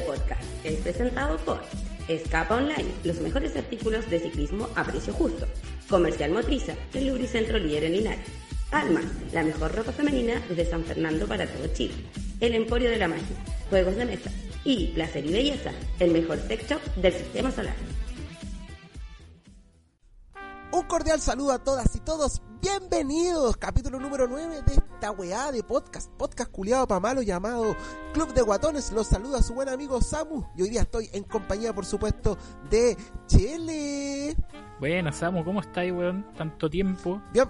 podcast. Es presentado por Escapa Online, los mejores artículos de ciclismo a precio justo. Comercial Motriza, el lubricentro líder en Linares. Alma, la mejor ropa femenina desde San Fernando para todo Chile. El Emporio de la Magia, juegos de mesa. Y Placer y Belleza, el mejor sex shop del sistema solar. Un cordial saludo a todas y todos. Bienvenidos, capítulo número 9 de esta weá de podcast, podcast culiado pa' malo llamado Club de Guatones. Los saluda su buen amigo Samu y hoy día estoy en compañía, por supuesto, de Chele. Buena, Samu, ¿cómo estáis, weón? Tanto tiempo. Bien,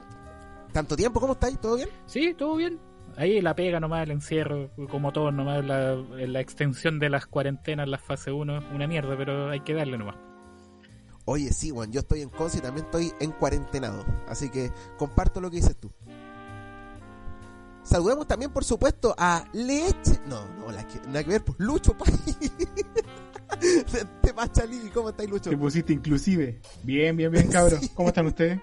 ¿tanto tiempo? ¿Cómo estáis? ¿Todo bien? Sí, todo bien. Ahí la pega nomás, el encierro, como todos nomás, la, la extensión de las cuarentenas, la fase 1, una mierda, pero hay que darle nomás. Oye, sí, Juan, yo estoy en Conce y también estoy en cuarentenado. Así que comparto lo que dices tú. Saludemos también, por supuesto, a Leche. No, no, la que, nada que ver, pues Lucho de Machalí, ¿cómo estáis, Lucho? Te pusiste inclusive. Bien, bien, bien, cabros. Sí. ¿Cómo están ustedes?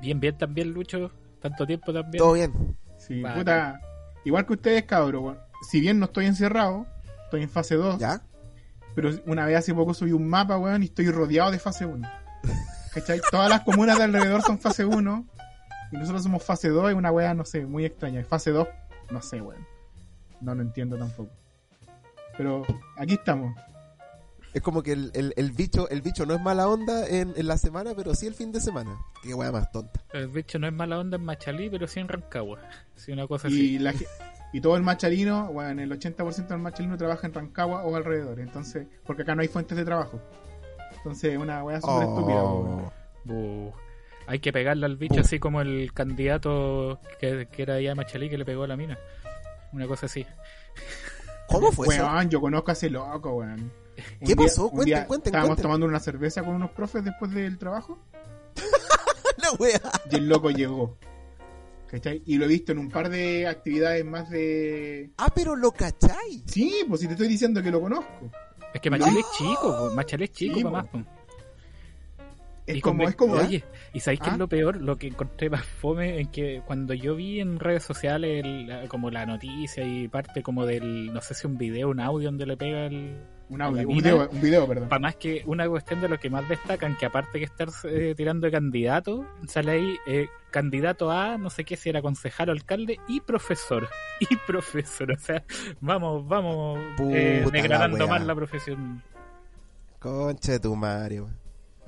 Bien, bien también, Lucho. Tanto tiempo también. Todo bien. Sí, Vale. puta. Igual que ustedes, cabros. bueno, Si bien no estoy encerrado, estoy en fase 2. ¿Ya? Pero una vez hace poco subí un mapa, weón, y estoy rodeado de fase 1. ¿Cachai? Todas las comunas de alrededor son fase 1. Y nosotros somos fase 2 y una weá, no sé, muy extraña. Fase 2, no sé, weón. No lo entiendo tampoco. Pero aquí estamos. Es como que el, el, el bicho el bicho no es mala onda en, en la semana, pero sí el fin de semana. Qué weá más tonta. El bicho no es mala onda en Machalí, pero sí en Rancagua. Sí, una cosa así. Y, la ge- y todo el machalino, bueno, el 80% del machalino trabaja en Rancagua o alrededor. Entonces, porque acá no hay fuentes de trabajo. Entonces, una weá súper estúpida. weón. Oh. Hay que pegarle al bicho Uf. así como el candidato que, que era allá de Machalí que le pegó a la mina. Una cosa así. ¿Cómo fue eso? Weón, yo conozco a ese loco, weón. Un ¿Qué día- pasó? Cuenten, día cuenten, Estábamos cuenten. tomando una cerveza con unos profes después del trabajo La wea. y el loco llegó. ¿Cachai? Y lo he visto en un par de actividades más de... Ah, pero lo cachai. Sí, pues si te estoy diciendo que lo conozco. Es que Machalí es chico, po. Machalí es chico Sí, po. Es Y como, es como... Oye, ¿y sabéis qué ¿Ah? es lo peor? Lo que encontré más fome en que cuando yo vi en redes sociales el- como la noticia y parte como del, no sé si un video, un audio donde le pega el... Un audio, un video, un video, perdón. Para más que una cuestión de lo que más destacan, que aparte que estar eh, tirando de candidato, sale ahí eh, candidato a no sé qué si era concejal o alcalde y profesor. Y profesor, o sea, vamos, vamos eh, degradando más la profesión. Concha de tu Mario.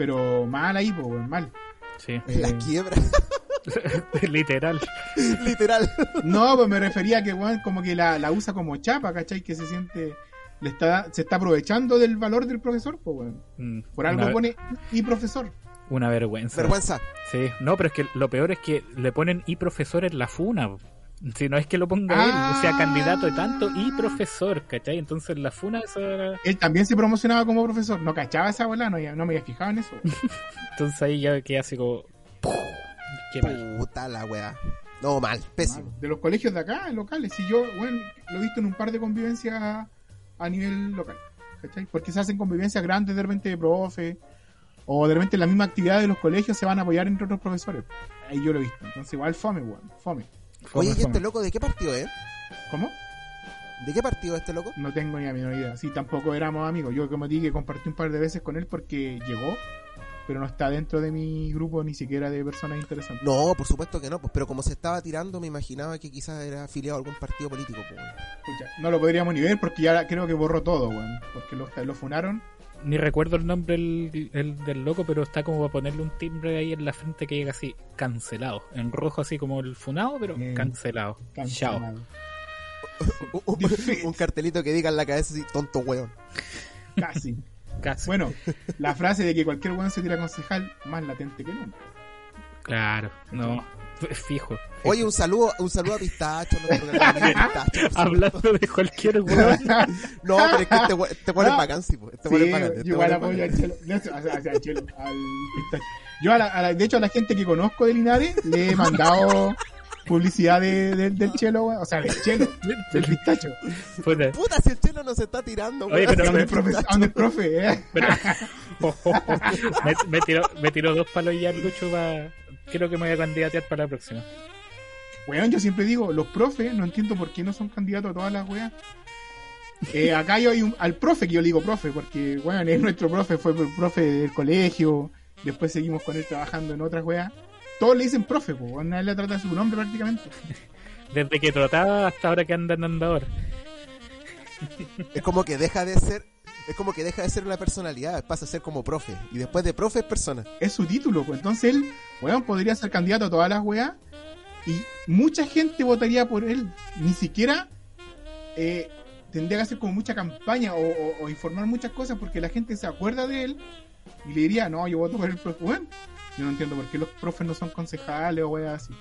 Pero mal ahí, pues, weón, mal. Sí, Eh, La quiebra. literal. Literal. No, pues me refería a que, weón, como que la, la usa como chapa, ¿cachai? Que se siente, le está, se está aprovechando del valor del profesor, pues, weón. Mm, Por algo pone y profesor. una vergüenza. Vergüenza. Sí, no, pero es que lo peor es que le ponen y profesor en la funa. Si no es que lo ponga Ah. él, o sea, candidato de tanto y profesor, ¿cachai? Entonces la funa, eso era- Él también se promocionaba como profesor. No cachaba esa bola, no, no me había fijado en eso. Entonces ahí ya queda así como... Qué mal. Puta la wea. No, mal. Pésimo. De los colegios de acá, locales. Si yo, bueno, lo he visto en un par de convivencias a nivel local. ¿Cachai? Porque se hacen convivencias grandes de repente de profe. O de repente en la misma actividad de los colegios se van a apoyar entre otros profesores. Ahí yo lo he visto. Entonces igual fome, weón. Fome. Oye, ¿y este loco de qué partido es? ¿Cómo? ¿De qué partido es este loco? No tengo ni la menor idea. Sí, tampoco éramos amigos. Yo, como dije, compartí un par de veces con él porque llegó, pero no está dentro de mi grupo ni siquiera de personas interesantes. No, por supuesto que no, pues, pero como se estaba tirando, me imaginaba que quizás era afiliado a algún partido político. Pues. Escucha, no lo podríamos ni ver porque ya creo que borró todo, weón. Porque lo, lo funaron. Ni recuerdo el nombre del, el- del loco, pero está como para ponerle un timbre ahí en la frente que llega así, cancelado. En rojo así como el funado, pero Bien. cancelado. Chao. Cancelado. Un, un- un cartelito que diga en la cabeza así, tonto weón. Casi. Casi. Bueno, la frase de que cualquier weón se tira concejal, más latente que nunca. Claro, no. Fijo. Oye, un saludo, un saludo a Pistacho, nuestro Pistacho. Hablando de cualquier weón. No, pero es que este weón este es No. bacán, sí, pues. Este Sí, es bacán. Este yo igual apoyo al chelo. No, o sea, o sea, al chelo, al pistacho. Yo, a la, a la- de hecho, a la gente que conozco de Linares le he mandado publicidad de, de- del chelo, weón. O sea, del chelo, del pistacho. Puta. Puta, si el chelo no se está tirando, Oye, weón. pero- ¿Dónde el profe? ¿A ¿Dónde el profe? eh? Pero- me, me tiró, me tiró dos palos ya el Lucho para... Creo que me voy a candidatear para la próxima. Weón, yo siempre digo, los profes, no entiendo por qué no son candidatos a todas las weas. Eh, acá yo hay un, al profe que yo le digo profe, porque weón, es nuestro profe, fue el profe del colegio, después seguimos con él trabajando en otras weas. Todos le dicen profe, pues, weón, nadie le trata de su nombre prácticamente. Desde que trataba hasta ahora que anda en andador. Es como que deja de ser, es como que deja de ser una personalidad, pasa a ser como profe. Y después de profe es persona. Es su título, pues entonces él, weón, podría ser candidato a todas las weas y mucha gente votaría por él. Ni siquiera eh, tendría que hacer como mucha campaña o, o- o informar muchas cosas porque la gente se acuerda de él y le diría, no, yo voto por el profe. Bueno, yo no entiendo por qué los profes no son concejales o weas así.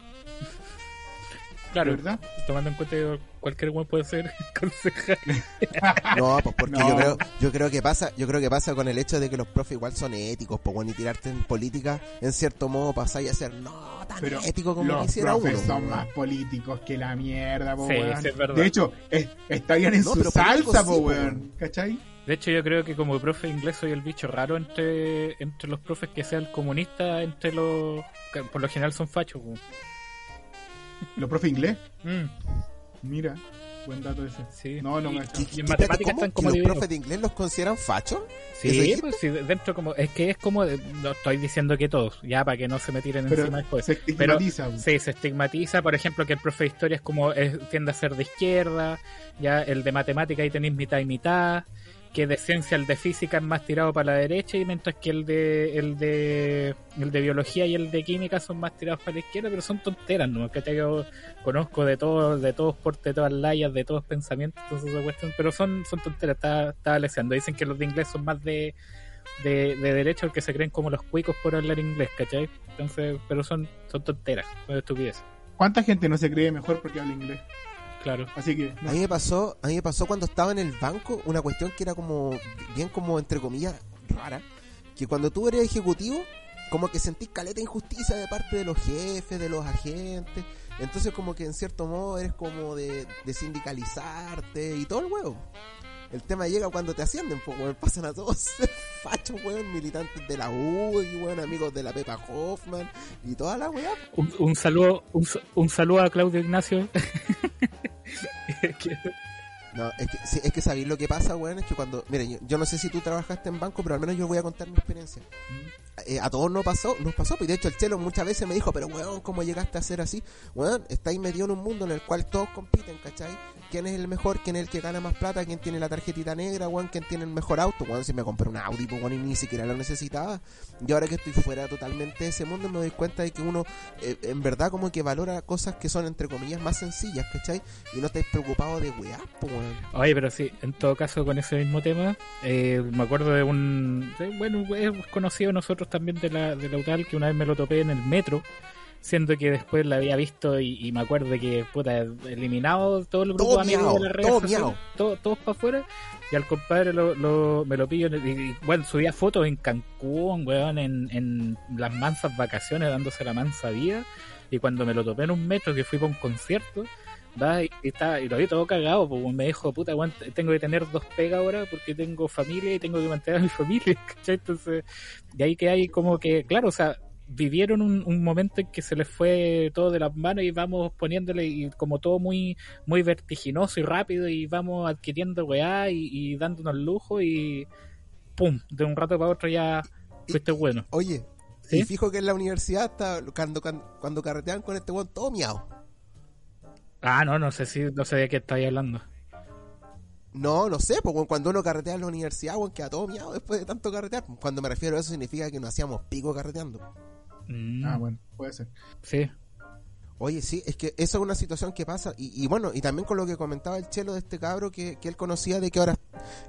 Claro, ¿Verdad? tomando en cuenta que cualquier weón puede ser concejal. No, pues porque No. yo creo, yo creo que pasa, yo creo que pasa con el hecho de que los profes igual son éticos, pues bueno, y tirarte en política, en cierto modo pasáis a ser no tan Pero ético como los quisiera uno. profes pues, son weón. más políticos que la mierda, po, Sí, weón. sí, es verdad. De hecho, es- estarían en No, su salsa, po, po, weón. weón. ¿Cachai? De hecho, yo creo que como profe inglés soy el bicho raro entre, entre los profes que sean comunistas, entre los... que por lo general son fachos. weón. Los profes inglés, Mm, mira, buen dato ese. sí. No, no y, me ¿Qué- y qué- en matemáticas ¿cómo? están ¿Que como los profes de inglés los consideran fachos? ¿Eso Sí, pues sí, dentro como... Es que es como... No estoy diciendo que todos, ya para que no se me tiren Pero encima después. se estigmatiza. Sí, se estigmatiza, por ejemplo, que el profe de historia es como es- tiende a ser de izquierda, ya el de matemática ahí tenéis mitad y mitad, que de ciencia el de física es más tirado para la derecha y mientras que el de el de el de biología y el de química son más tirados para la izquierda, pero son tonteras, ¿no? Que yo conozco de todos, de todos portes, de todas layas, de todos pensamientos, entonces pero son, son tonteras, está, está. Dicen que los de inglés son más de de, de derecha porque se creen como los cuicos por hablar inglés, ¿cachai? Entonces, pero son, son tonteras, son estupideces. ¿Cuánta gente no se cree mejor porque habla inglés? Claro. Así que, no. A mí me pasó, a mí me pasó cuando estaba en el banco una cuestión que era como bien como entre comillas rara, que cuando tú eres ejecutivo como que sentís caleta de injusticia de parte de los jefes, de los agentes, entonces como que en cierto modo eres como de, de sindicalizarte y todo el huevo. El tema llega cuando te ascienden, pues weón, pasan a todos ser fachos, weón, militantes de la U y weón, amigos de la Pepa Hoffman y toda la weá. Un, un saludo, un, sa- un saludo a Claudio Ignacio. No, es que, sí, es que sabéis lo que pasa, weón, es que cuando, miren, yo, yo no sé si tú trabajaste en banco, pero al menos yo voy a contar mi experiencia. Eh, a todos nos pasó, nos pasó, y de hecho el Chelo muchas veces me dijo, pero weón, ¿cómo llegaste a ser así? Weón, estáis metido en un mundo en el cual todos compiten, ¿cachai? ¿Quién es el mejor? ¿Quién es el que gana más plata? ¿Quién tiene la tarjetita negra, weón? ¿Quién tiene el mejor auto? Weón, si me compré un Audi, pues, weón, y ni siquiera lo necesitaba. Y ahora que estoy fuera totalmente de ese mundo, me doy cuenta de que uno, eh, en verdad, como que valora cosas que son, entre comillas, más sencillas, ¿cachai? Y no estáis preocupados de weá, pues, weón. Oye, pero sí, en todo caso con ese mismo tema, eh, me acuerdo de un, de- bueno, es conocido nosotros también de la, de la UTAL, que una vez me lo topé en el metro, siendo que después la había visto y, y me acuerdo de que, puta, eliminado todo el grupo Todo de amigos de las redes todo todo- todos para afuera, y al compadre lo, lo- me lo pillo, en el- y, y, bueno, subía fotos en Cancún, weón, en, en las mansas vacaciones, dándose la mansa vida, y cuando me lo topé en un metro que fui para un concierto, Va, y, está, y lo vi todo cagado, pues me dijo, puta, tengo que tener dos pegas ahora porque tengo familia y tengo que mantener a mi familia, ¿cachai? Entonces, de ahí que hay como que, claro, o sea, vivieron un, un momento en que se les fue todo de las manos y vamos poniéndole y como todo muy muy vertiginoso y rápido y vamos adquiriendo weá y, y dándonos lujo y pum, de un rato para otro ya fuiste bueno. Oye, ¿Sí? y fijo que en la universidad está, cuando, cuando, cuando carretean con este weón, todo miau. Ah, no, no sé si, no sé de qué estáis hablando. No, no sé, pues weón, cuando uno carretea en la universidad, weón, queda todo miau después de tanto carretear. Cuando me refiero a eso significa que no hacíamos pico carreteando. Mm, Ah, bueno, puede ser. Sí. Oye, sí, es que esa es una situación que pasa. Y, y bueno, y también con lo que comentaba el chelo de este cabro que, que él conocía de que ahora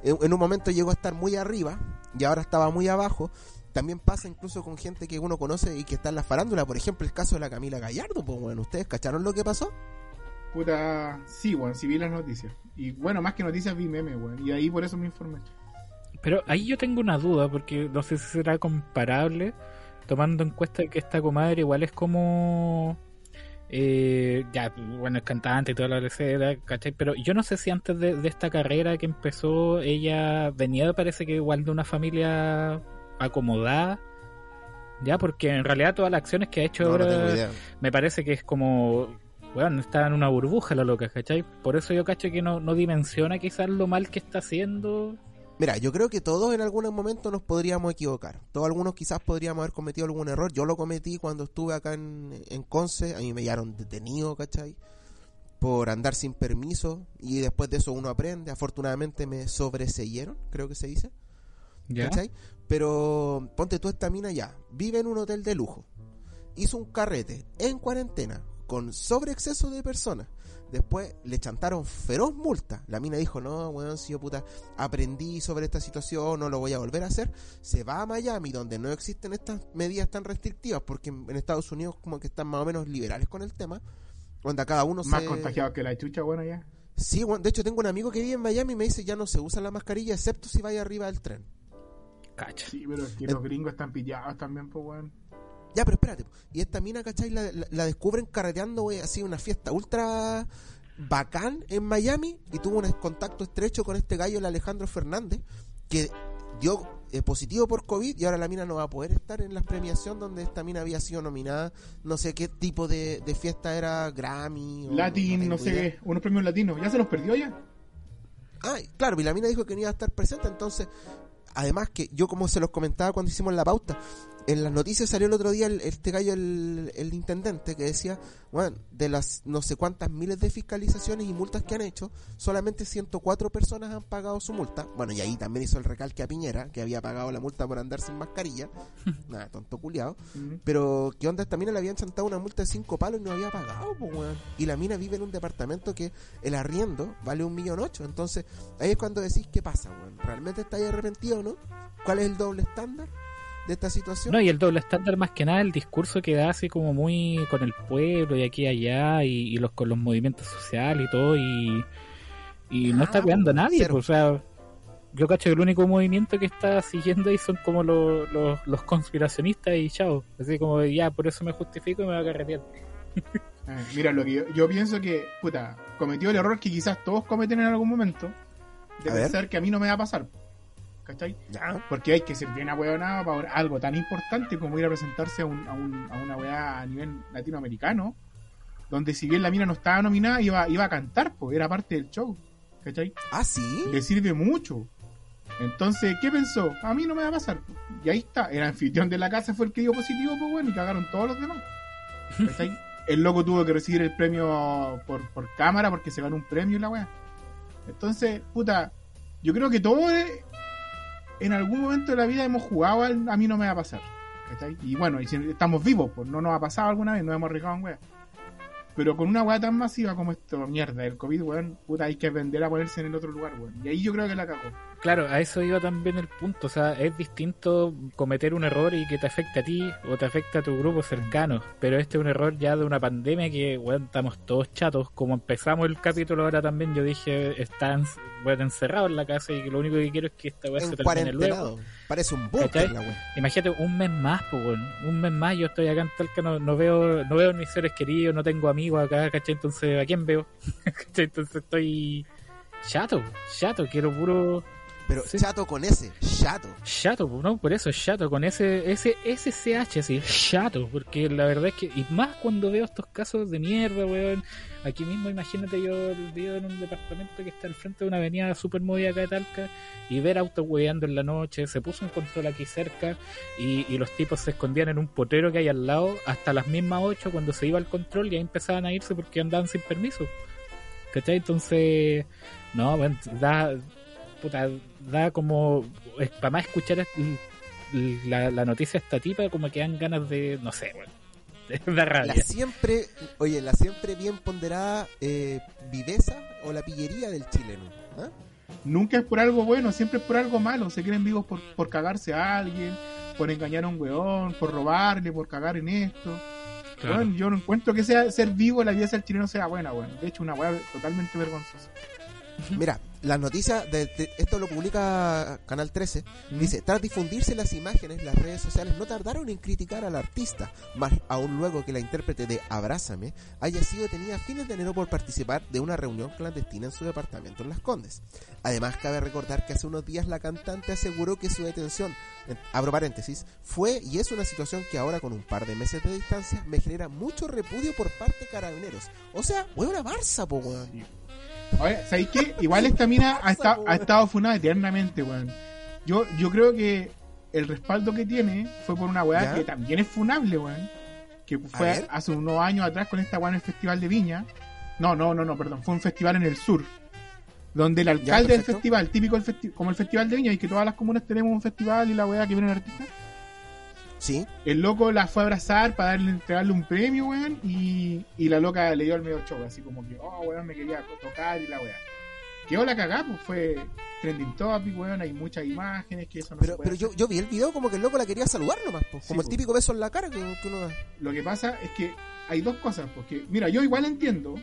en, en un momento llegó a estar muy arriba y ahora estaba muy abajo. También pasa incluso con gente que uno conoce y que está en la farándula. Por ejemplo, el caso de la Camila Gallardo. Pues bueno, ¿ustedes cacharon lo que pasó? Puta, sí, weón, sí vi las noticias. Y bueno, más que noticias vi memes, weón. Y ahí por eso me informé. Pero ahí yo tengo una duda, porque no sé si será comparable, tomando en cuenta que esta comadre igual es como... eh, ya, bueno, es cantante y toda la lecera, ¿cachai? Pero yo no sé si antes de, de esta carrera que empezó, ella venía, parece que igual de una familia acomodada, ya, porque en realidad todas las acciones que ha hecho No, ahora me parece que es como weón, está en una burbuja la loca, ¿cachai? Por eso yo cacho que no, no dimensiona quizás lo mal que está haciendo. Mira, yo creo que todos en algún momento nos podríamos equivocar. Todos algunos quizás podríamos haber cometido algún error. Yo lo cometí cuando estuve acá en, en Conce. A mí me hallaron detenido, ¿cachai? Por andar sin permiso. Y después de eso uno aprende. Afortunadamente me sobreseyeron, creo que se dice. ¿Ya? ¿Cachai? Pero ponte tú esta mina ya. Vive en un hotel de lujo. Hizo un carrete en cuarentena con sobreexceso de personas. Después le chantaron feroz multa. La mina dijo, no, weón, si yo puta aprendí sobre esta situación, no lo voy a volver a hacer. Se va a Miami, donde no existen estas medidas tan restrictivas, porque en, Estados Unidos como que están más o menos liberales con el tema. Donde cada uno Más se... contagiados que la chucha, bueno, ya. Sí, weón, de hecho tengo un amigo que vive en Miami y me dice, ya no se usa la mascarilla excepto si vaya arriba del tren. Cacha. Sí, pero es que los gringos están pillados también, pues, weón. Ya, pero espérate. Y esta mina, ¿cachai? La, la- la descubren carreteando, güey, así una fiesta ultra bacán en Miami y tuvo un contacto estrecho con este gallo, el Alejandro Fernández, que dio eh, positivo por COVID y ahora la mina no va a poder estar en la premiación donde esta mina había sido nominada. No sé qué tipo de, de fiesta era, Grammy. o- Latin, no tengo sé qué, unos premios latinos. ¿Ya se los perdió ya? Ah, claro, y la mina dijo que no iba a estar presente, entonces, además que yo como se los comentaba cuando hicimos la pauta, en las noticias salió el otro día el- este gallo, el, el intendente, que decía, bueno, de las no sé cuántas miles de fiscalizaciones y multas que han hecho, solamente 104 personas han pagado su multa. Bueno, y ahí también hizo el recalque a Piñera, que había pagado la multa por andar sin mascarilla. Nada, tonto culiado. Mm. Pero, ¿qué onda? Esta mina le habían chantado una multa de 5 palos y no había pagado, pues, weón. Y la mina vive en un departamento que el arriendo vale un millón ocho. Entonces, ahí es cuando decís, ¿qué pasa, weón? ¿Realmente estáis arrepentido o no? ¿Cuál es el doble estándar de esta situación? No, y el doble estándar más que nada, el discurso que da así como muy con el pueblo y aquí y allá y, y los con los movimientos sociales y todo y, y no Ah, está cuidando a nadie, pues, o sea, yo cacho que el único movimiento que está siguiendo ahí son como los, los, los conspiracionistas y chao, así como ya por eso me justifico y me voy a carretear. Eh, mira, lo que yo, yo pienso que, puta, cometió el error que quizás todos cometen en algún momento, de A ver. pensar que a mí no me va a pasar. ¿Cachai? Ya. Porque hay que ser bien ahueonado para algo tan importante como ir a presentarse a, un- a, un- a una weá a nivel latinoamericano, donde si bien la mina no estaba nominada, iba, iba a cantar, pues era parte del show. ¿Cachai? Ah, sí. Le sirve mucho. Entonces, ¿qué pensó? A mí no me va a pasar. Y ahí está, el anfitrión de la casa fue el que dio positivo, pues bueno, y cagaron todos los demás. ¿Cachai? el loco tuvo que recibir el premio por, por cámara porque se ganó un premio y la weá. Entonces, puta, yo creo que todos eh, en algún momento de la vida hemos jugado al a mí no me va a pasar. ¿cachai? Y bueno, y estamos vivos, pues no nos ha pasado alguna vez, no hemos arriesgado en weá. Pero con una weá tan masiva como esto, mierda, el COVID, weón, puta, hay que aprender a ponerse en el otro lugar, weón. Y ahí yo creo que la cagó. Claro, a eso iba también el punto. O sea, es distinto cometer un error y que te afecte a ti o te afecte a tu grupo cercano. Pero este es un error ya de una pandemia que, bueno, estamos todos chatos. Como empezamos el capítulo ahora también, yo dije, están bueno, encerrados en la casa y que lo único que quiero es que esta weá se termine luego. Parece un búnker la. Imagínate un mes más, pues. Un mes más yo estoy acá en Talca, no, no veo, no veo mis seres queridos, no tengo amigos acá, ¿cachai? Entonces, ¿a quién veo? ¿Cachai? Entonces estoy chato, chato, quiero puro Pero Sí. chato con ese, chato. chato, ¿no? Por eso, chato, con ese, ese, ese CH así, chato, porque la verdad es que, y más cuando veo estos casos de mierda, weón, aquí mismo imagínate yo vivo en un departamento que está al frente de una avenida super movida acá de Talca, y ver autos hueveando en la noche, se puso un control aquí cerca, y, y los tipos se escondían en un potero que hay al lado, hasta las mismas 8 cuando se iba al control, y ahí empezaban a irse porque andaban sin permiso. ¿Cachai? Entonces, no, bueno, da, puta, da como, es, para más escuchar la, la noticia de esta tipa, como que dan ganas de, no sé, bueno, da La rabia. siempre, oye, la siempre bien ponderada eh, viveza o la pillería del chileno. ¿ah? Nunca es por algo bueno, siempre es por algo malo. Se creen vivos por, por cagarse a alguien, por engañar a un weón, por robarle, por cagar en esto. Claro. Weón, yo no encuentro que sea ser vivo la vida del chileno sea buena, weón. De hecho, una weá totalmente vergonzosa. Mira, las noticias, de, de- esto lo publica Canal 13, ¿Mm? dice, tras difundirse las imágenes, las redes sociales no tardaron en criticar al artista, más aún luego que la intérprete de Abrázame haya sido detenida a fines de enero por participar de una reunión clandestina en su departamento en Las Condes. Además, cabe recordar que hace unos días la cantante aseguró que su detención, en- abro paréntesis, fue y es una situación que ahora con un par de meses de distancia me genera mucho repudio por parte de carabineros. O sea, weón, una Barça, po, weón. Oye, ¿sabéis qué? Igual esta mina ha, esta- ha estado funada eternamente, weón. Yo, yo creo que el respaldo que tiene fue por una weá ¿Ya? que también es funable, weón. Que fue hace unos años atrás con esta weá en el Festival de Viña. No, no, no, no, perdón. Fue un festival en el sur. Donde el alcalde del festival, típico del festi- como el Festival de Viña, y que todas las comunas tenemos un festival y la weá que viene el artista. Sí, El loco la fue a abrazar para darle, entregarle un premio, weón, y, y la loca le dio el medio show, así como que, oh, weón, me quería tocar y la weá. Quedó la cagada, pues fue trending topic, weón, hay muchas imágenes que eso no pero, se puede pero yo, hacer. yo vi el video como que el loco la quería saludar nomás, Sí, como el po. típico beso en la cara que, que uno da. Lo que pasa es que hay dos cosas, porque, mira, yo igual entiendo,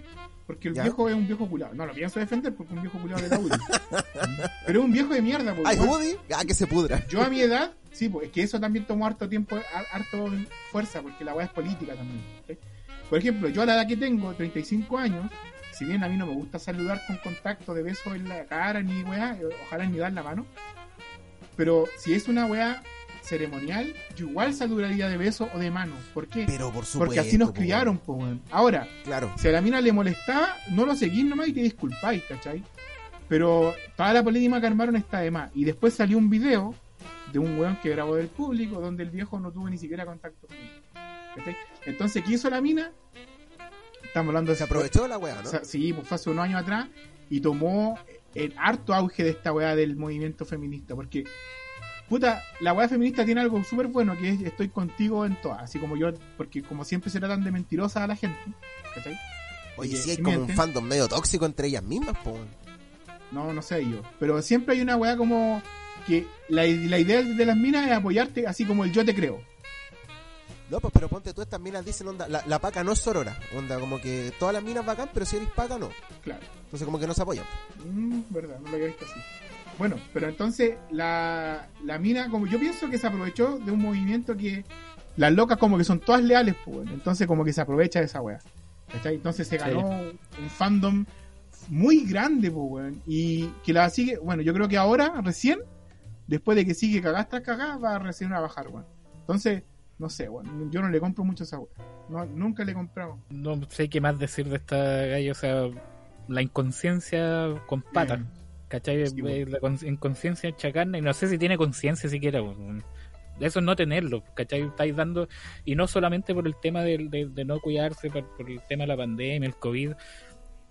porque el ¿Ya? viejo es un viejo culado. No lo pienso defender porque es un viejo culado de la UDI. pero es un viejo de mierda, pues. Ay. Woody, ah, que se pudra. Yo a mi edad, sí, pues es que eso también tomó harto tiempo, har- harto fuerza, porque la weá es política también. ¿sí? Por ejemplo, yo a la edad que tengo, 35 años, si bien a mí no me gusta saludar con contacto de besos en la cara ni weá, eh, ojalá ni dar la mano, pero si es una weá ceremonial, yo igual saludaría de beso o de mano. ¿Por qué? Pero por supuesto. Porque así nos po, criaron, pues, weón. Ahora, Claro. si a la mina le molestaba, no lo seguís nomás y te disculpáis, ¿cachai? Pero toda la polémica que armaron está de más. Y después salió un video de un weón que grabó del público donde el viejo no tuvo ni siquiera contacto con él. ¿cachai? Entonces, ¿qué hizo la mina? Estamos hablando de Se aprovechó de la weá, o ¿no? sea, sí, pues fue hace unos años atrás y tomó el harto auge de esta weá del movimiento feminista. Porque, puta, la weá feminista tiene algo súper bueno que es estoy contigo en todas. Así como yo, porque como siempre se tratan de mentirosas a la gente, ¿cachai? Oye, sí hay si como un fandom medio tóxico entre ellas mismas, po. No, no sé yo. Pero siempre hay una weá como que la, la idea de las minas es apoyarte así como el yo te creo. No, pues pero ponte tú, estas minas dicen, onda, la, la paca no es sorora. Onda, como que todas las minas bacán, pero si eres paca, no. Claro. Entonces como que no se apoyan. Mm, verdad, no lo había visto así. Bueno, pero entonces la, la mina, como yo pienso que se aprovechó de un movimiento que las locas como que son todas leales, pues, entonces como que se aprovecha de esa wea. ¿cachai? Entonces se Sí. ganó un fandom muy grande, pues, weón, y que la sigue, bueno, yo creo que ahora, recién, después de que sigue cagada tras cagada, va recién a bajar, weón. Entonces, no sé, weón, yo no le compro mucho esa wea. No, nunca le he comprado. No sé qué más decir de esta gallo, o sea, la inconsciencia con patas. Eh, ¿Cachai? Sí, Eh, La con- inconsciencia hecha carne, y no sé si tiene conciencia siquiera. Eso es no tenerlo, ¿cachai? Estáis dando, y no solamente por el tema del- de, de no cuidarse, por, por el tema de la pandemia, el COVID.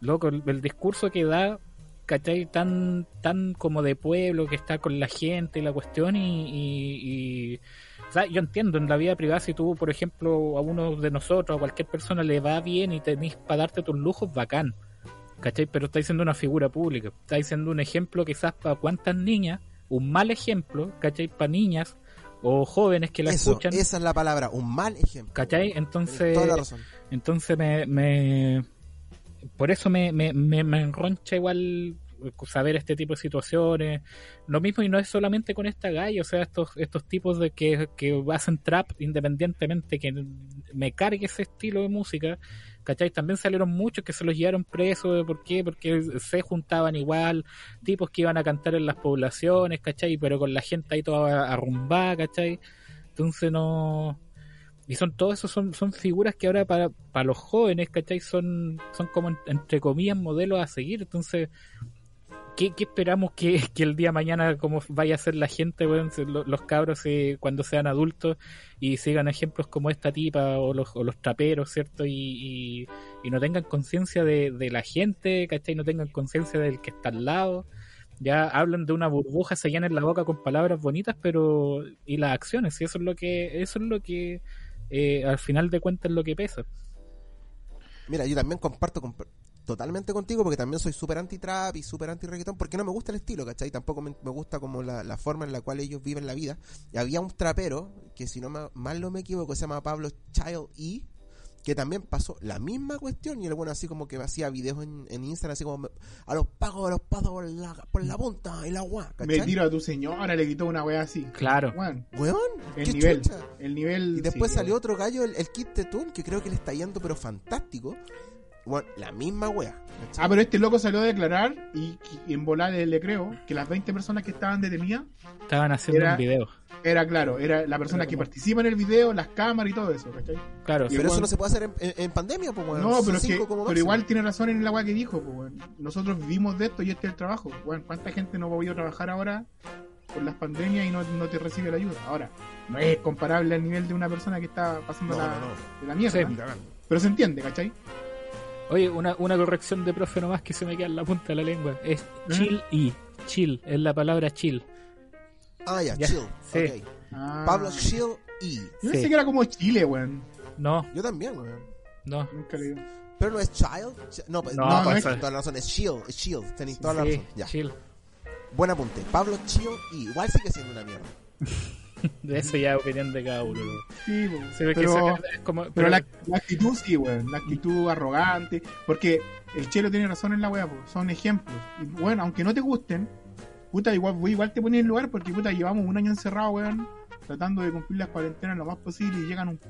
Loco, el, el discurso que da, ¿cachai? Tan, tan como de pueblo, que está con la gente y la cuestión, y, y- y- o sea, yo entiendo, en la vida privada, si tú, por ejemplo, a uno de nosotros, a cualquier persona le va bien y tenés para darte tus lujos, bacán. ¿Cachai? Pero estáis siendo una figura pública, estáis siendo un ejemplo quizás para cuántas niñas, un mal ejemplo, ¿cachai? Para niñas o jóvenes que la Eso, escuchan, esa es la palabra, un mal ejemplo. ¿cachai? Entonces, toda la razón. entonces me, me por eso me, me, me, me enroncha igual saber este tipo de situaciones. Lo mismo y no es solamente con esta galla, o sea, estos, estos tipos de que, que hacen trap independientemente que me cargue ese estilo de música, ¿cachai? También salieron muchos que se los llevaron presos, ¿por qué? Porque se juntaban igual, tipos que iban a cantar en las poblaciones, ¿cachai? Pero con la gente ahí toda arrumbada, ¿cachai? Entonces no... Y son todos esos son, son figuras que ahora para, para los jóvenes, ¿cachai? Son, son como entre comillas modelos a seguir. Entonces, ¿qué, esperamos que, que el día de mañana como vaya a ser la gente, los cabros eh, cuando sean adultos y sigan ejemplos como esta tipa o los, o los traperos, ¿cierto? Y, y, no tengan conciencia de, de la gente, ¿cachai? No tengan conciencia del que está al lado. Ya hablan de una burbuja, se llenan la boca con palabras bonitas, pero y las acciones, y eso es lo que eso es lo que eh, al final de cuentas es lo que pesa. Mira, yo también comparto con- totalmente contigo porque también soy súper anti-trap y súper anti-reggaetón porque no me gusta el estilo, ¿cachai? Tampoco me, me gusta como la, la forma en la cual ellos viven la vida. Y había un trapero, que si no me- mal no me equivoco, se llama Pablo Child E, que también pasó la misma cuestión y el bueno así como que hacía videos en, en Instagram así como a los pagos los paso por la, por la punta y la agua Me tiro a tu señora, le gritó una wea así. Claro. Weón, weón el qué nivel, chucha. el nivel. y después sí, salió otro gallo el, el Kit Tetun que creo que le está yendo pero fantástico bueno la misma wea ¿cachai? Ah, pero este loco salió a declarar y, y en volar le, le creo que las 20 personas que estaban detenidas Estaban haciendo Era- un video. era claro, era la persona Era que como- participa en el video, las cámaras y todo eso, ¿cachai? Claro, Y pero eso no se puede hacer en, en- en pandemia pues. No, pero, es que, cinco como pero máximo. igual tiene razón en la weá que dijo. Pues, weón. Nosotros vivimos de esto y este es el trabajo. Weón, ¿Cuánta gente no ha podido trabajar ahora por las pandemias y no, no te recibe la ayuda? Ahora, no es comparable al nivel de una persona que está pasando No, la, no, no. de la mierda. Sí. Pero se entiende, ¿cachai? Oye, una, una corrección de profe nomás que se me queda en la punta de la lengua. Es ¿Eh? chill y. Chill, es la palabra chill. ah ya, Ya, chill sí. ok. Ah. Pablo Chill y Yo Sí. pensé que era como Chile, weón. No, yo también weón. no. Nunca le digo. pero no es child Ch- no, pues- No, no, no tenéis es- toda la razón es chill es chill tenéis toda la Sí, razón ya chill. buen apunte Pablo Chill y igual sigue siendo una mierda Eso ya opinión de cada uno. Sí, que pero, esa- es como, pero la, la actitud sí, weón. La actitud arrogante. Porque el Chelo tiene razón en la weá, son ejemplos. Y bueno, aunque no te gusten, puta, igual, igual te pones en lugar porque puta, llevamos un año encerrado, weón, tratando de cumplir las cuarentenas lo más posible y llegan un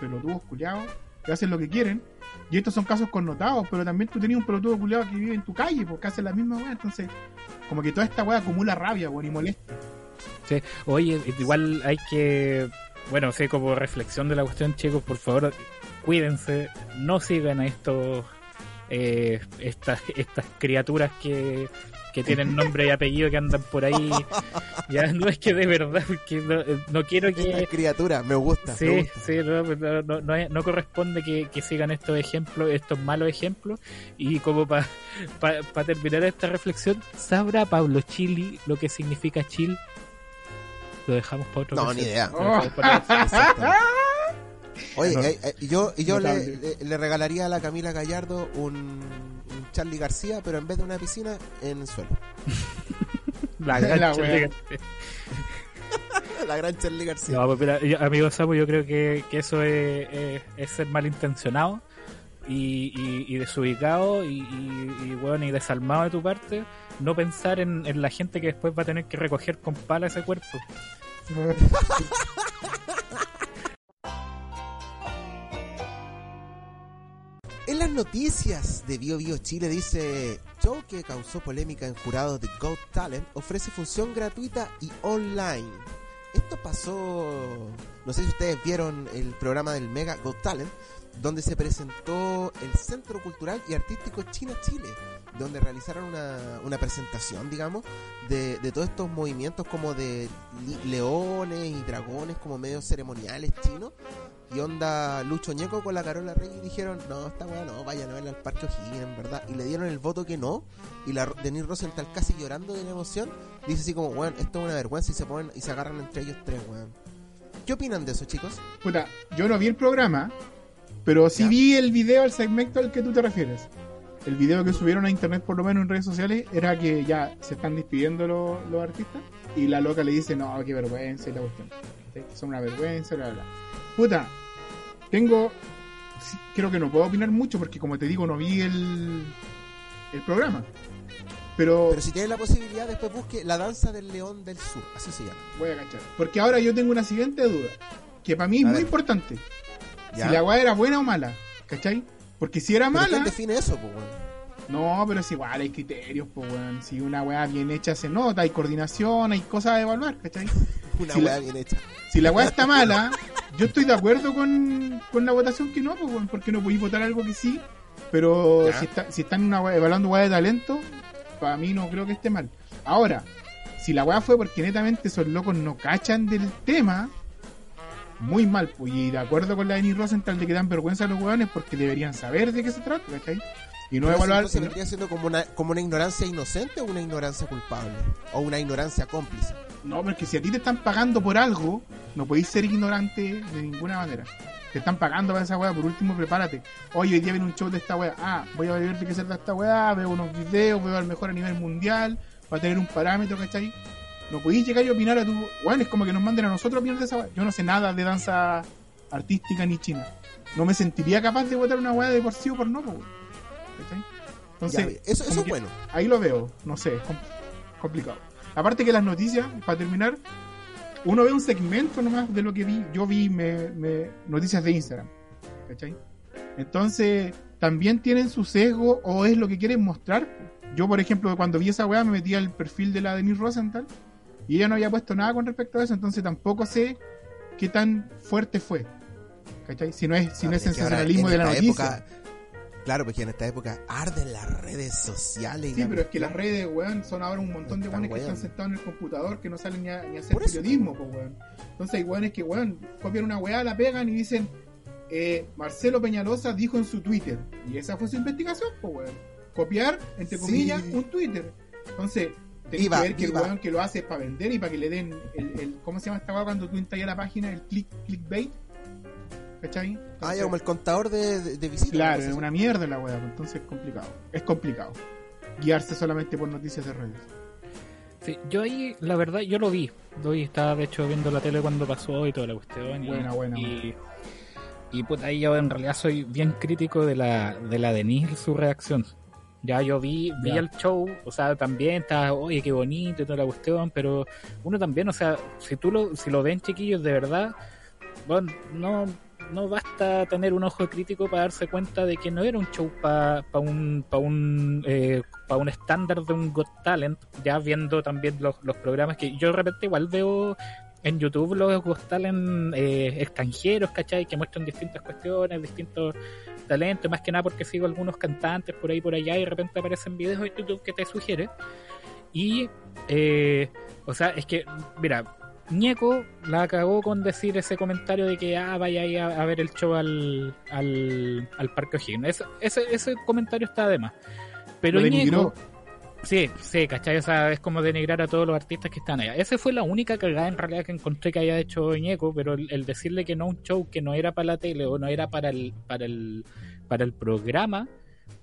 pelotudos culiados que hacen lo que quieren. Y estos son casos connotados, pero también tú tenías un pelotudo culiado que vive en tu calle, porque hace la misma weá. Entonces, como que toda esta weá acumula rabia, weón, y molesta. Sí. Oye, igual hay que, bueno, sé como reflexión de la cuestión, chicos, por favor, cuídense, no sigan a estos, eh, estas, estas criaturas que, que tienen nombre y apellido que andan por ahí. Ya no es que de verdad, porque no, no quiero esta que... criatura me gusta me Sí, gusta. sí, no, no, no, no no corresponde que, que sigan estos ejemplos, estos malos ejemplos. Y como para terminar esta reflexión, ¿sabrá Pablo Chili lo que significa chill? Lo dejamos para otro No, ni idea. Oye, No. eh, eh, y yo, y yo le, Notable. le- le regalaría a la Camila Gallardo un, un Charlie García, pero en vez de una piscina, en el suelo. La La gran wea. Chile. la gran Charlie García. No, pues mira, yo- amigo Samu, yo creo que, que eso es, es- es ser malintencionado y, y, y desubicado y, y, y, bueno, y desalmado de tu parte. No pensar en, en la gente que después va a tener que recoger con pala ese cuerpo. En las noticias de Bio Bio Chile dice, show que causó polémica en jurados de Got Talent ofrece función gratuita y online. Esto pasó, no sé si ustedes vieron el programa del Mega Got Talent, donde se presentó el Centro Cultural y Artístico China Chile, donde realizaron una, una presentación, digamos, de, de todos estos movimientos como de leones y dragones como medios ceremoniales chinos y onda Lucho Ñeco con la Carola Rey y dijeron, no, esta weá no, vayan a verla al Parque O'Higgins, en verdad. Y le dieron el voto que no. Y la Denise Rosenthal casi llorando de la emoción, dice así como, weón, esto es una vergüenza y se ponen y se agarran entre ellos tres, weón. ¿Qué opinan de eso, chicos? Puta, yo no vi el programa, pero sí Ya. vi el video, el segmento al que tú te refieres. El video que subieron a internet, por lo menos en redes sociales, era que ya se están despidiendo los, los artistas y la loca le dice, no, qué vergüenza y la cuestión. Son una vergüenza, bla, bla, bla. Puta, tengo... Creo que no puedo opinar mucho porque, como te digo, no vi el, el programa. Pero, Pero si tienen la posibilidad, después busque La Danza del León del Sur, así se llama. voy a cachar. Porque ahora yo tengo una siguiente duda, que para mí es A muy importante. ¿Ya? Si la weá era buena o mala, ¿cachai? Porque si era ¿Pero mala, quién define eso, pues, weón? no, pero es igual, hay criterios, pues weón. Si una weá bien hecha se nota, hay coordinación, hay cosas a evaluar, ¿cachai? Una Si la- weá bien hecha. Si la weá está mala, yo estoy de acuerdo con, con la votación que no, pues weón, porque no podéis votar algo que sí, pero Ya. si, está, si están una weá- evaluando weá de talento, para mí no creo que esté mal. Ahora, si la weá fue porque netamente esos locos no cachan del tema, muy mal, y de acuerdo con la Denise Rosenthal de que dan vergüenza a los weones porque deberían saber de qué se trata, ¿cachai? Y no evaluar. entonces vendría siendo como una, como una ignorancia inocente o una ignorancia culpable. O una ignorancia cómplice. No, porque si a ti te están pagando por algo, no podéis ser ignorante de ninguna manera. Te están pagando para esa weá, por último prepárate. Oye, hoy día viene un show de esta weá. Ah, voy a ver de qué se trata esta weá, veo unos videos, veo al mejor a nivel mundial, va a tener un parámetro, ¿cachai? No podéis llegar y opinar a tu... Bueno, es como que nos manden a nosotros a opinar de esa weá. Yo no sé nada de danza artística ni china. No me sentiría capaz de votar una weá de por sí o por no, weón. ¿Cachai? Entonces, Ya, eso, eso es bueno. ahí lo veo, no sé, es com- complicado. Aparte que las noticias, para terminar, uno ve un segmento nomás de lo que vi. Yo vi me, me- noticias de Instagram, ¿cachai? Entonces, también tienen su sesgo o es lo que quieren mostrar. Yo, por ejemplo, cuando vi esa weá, me metí al perfil de la Denise Rosenthal y ella no había puesto nada con respecto a eso, entonces tampoco sé qué tan fuerte fue. ¿Cachai? Si no es, si no es Ah, ahora sensacionalismo en de la noticia. época- claro, porque en esta época arden las redes sociales. y Sí, pero es que las redes, weón, son ahora un montón de weones que están sentados en el computador que no salen ni a, ni a hacer periodismo, pues, weón. Entonces hay weones que, weón, copian una weá, la pegan y dicen, eh, Marcelo Peñalosa dijo en su Twitter. Y esa fue su investigación, pues, weón. Copiar, entre Sí. comillas, un Twitter. Entonces, tenés Iba, que ver que el weón que lo hace es para vender y para que le den el, el- ¿cómo se llama esta weá cuando tú entras a la página? El click, clickbait. ¿Cachai? Ah, Entonces, ya como el contador de, de, de visitas. Claro, es una mierda la weá, pues, entonces es complicado. Es complicado. Guiarse solamente por noticias de redes. Sí, yo ahí, la verdad, yo lo vi. Lo vi, estaba de hecho viendo la tele cuando pasó y toda la cuestión. Y, Buena, buena, Y, y puta, ahí yo en realidad soy bien crítico de la, de la Denise su reacción. Ya yo vi, vi el show, o sea, también está, oye, qué bonito y toda la cuestión, pero uno también, o sea, si tú lo, si lo ven chiquillos de verdad, bueno, no, no basta tener un ojo crítico para darse cuenta de que no era un show para un, pa un, eh, pa un estándar de un Got Talent, ya viendo también los, los programas que yo de repente igual veo en YouTube los Got Talent eh, extranjeros, ¿cachai? Que muestran distintas cuestiones, distintos talentos, más que nada porque sigo algunos cantantes por ahí por allá y de repente aparecen videos en YouTube que te sugiere. Y, eh, o sea, es que, mira, Ñeco la cagó con decir ese comentario de que ah, vaya ahí a, a ver el show al, al, al Parque O'Higgins. Ese, ese, ese comentario está de más. Pero Ñeco. Sí, sí, ¿cachai? O sea, es como denigrar a todos los artistas que están allá. Esa fue la única cagada en realidad que encontré que haya hecho Ñeco, pero el, el decirle que no un show que no era para la tele o no era para el, para el, para el programa,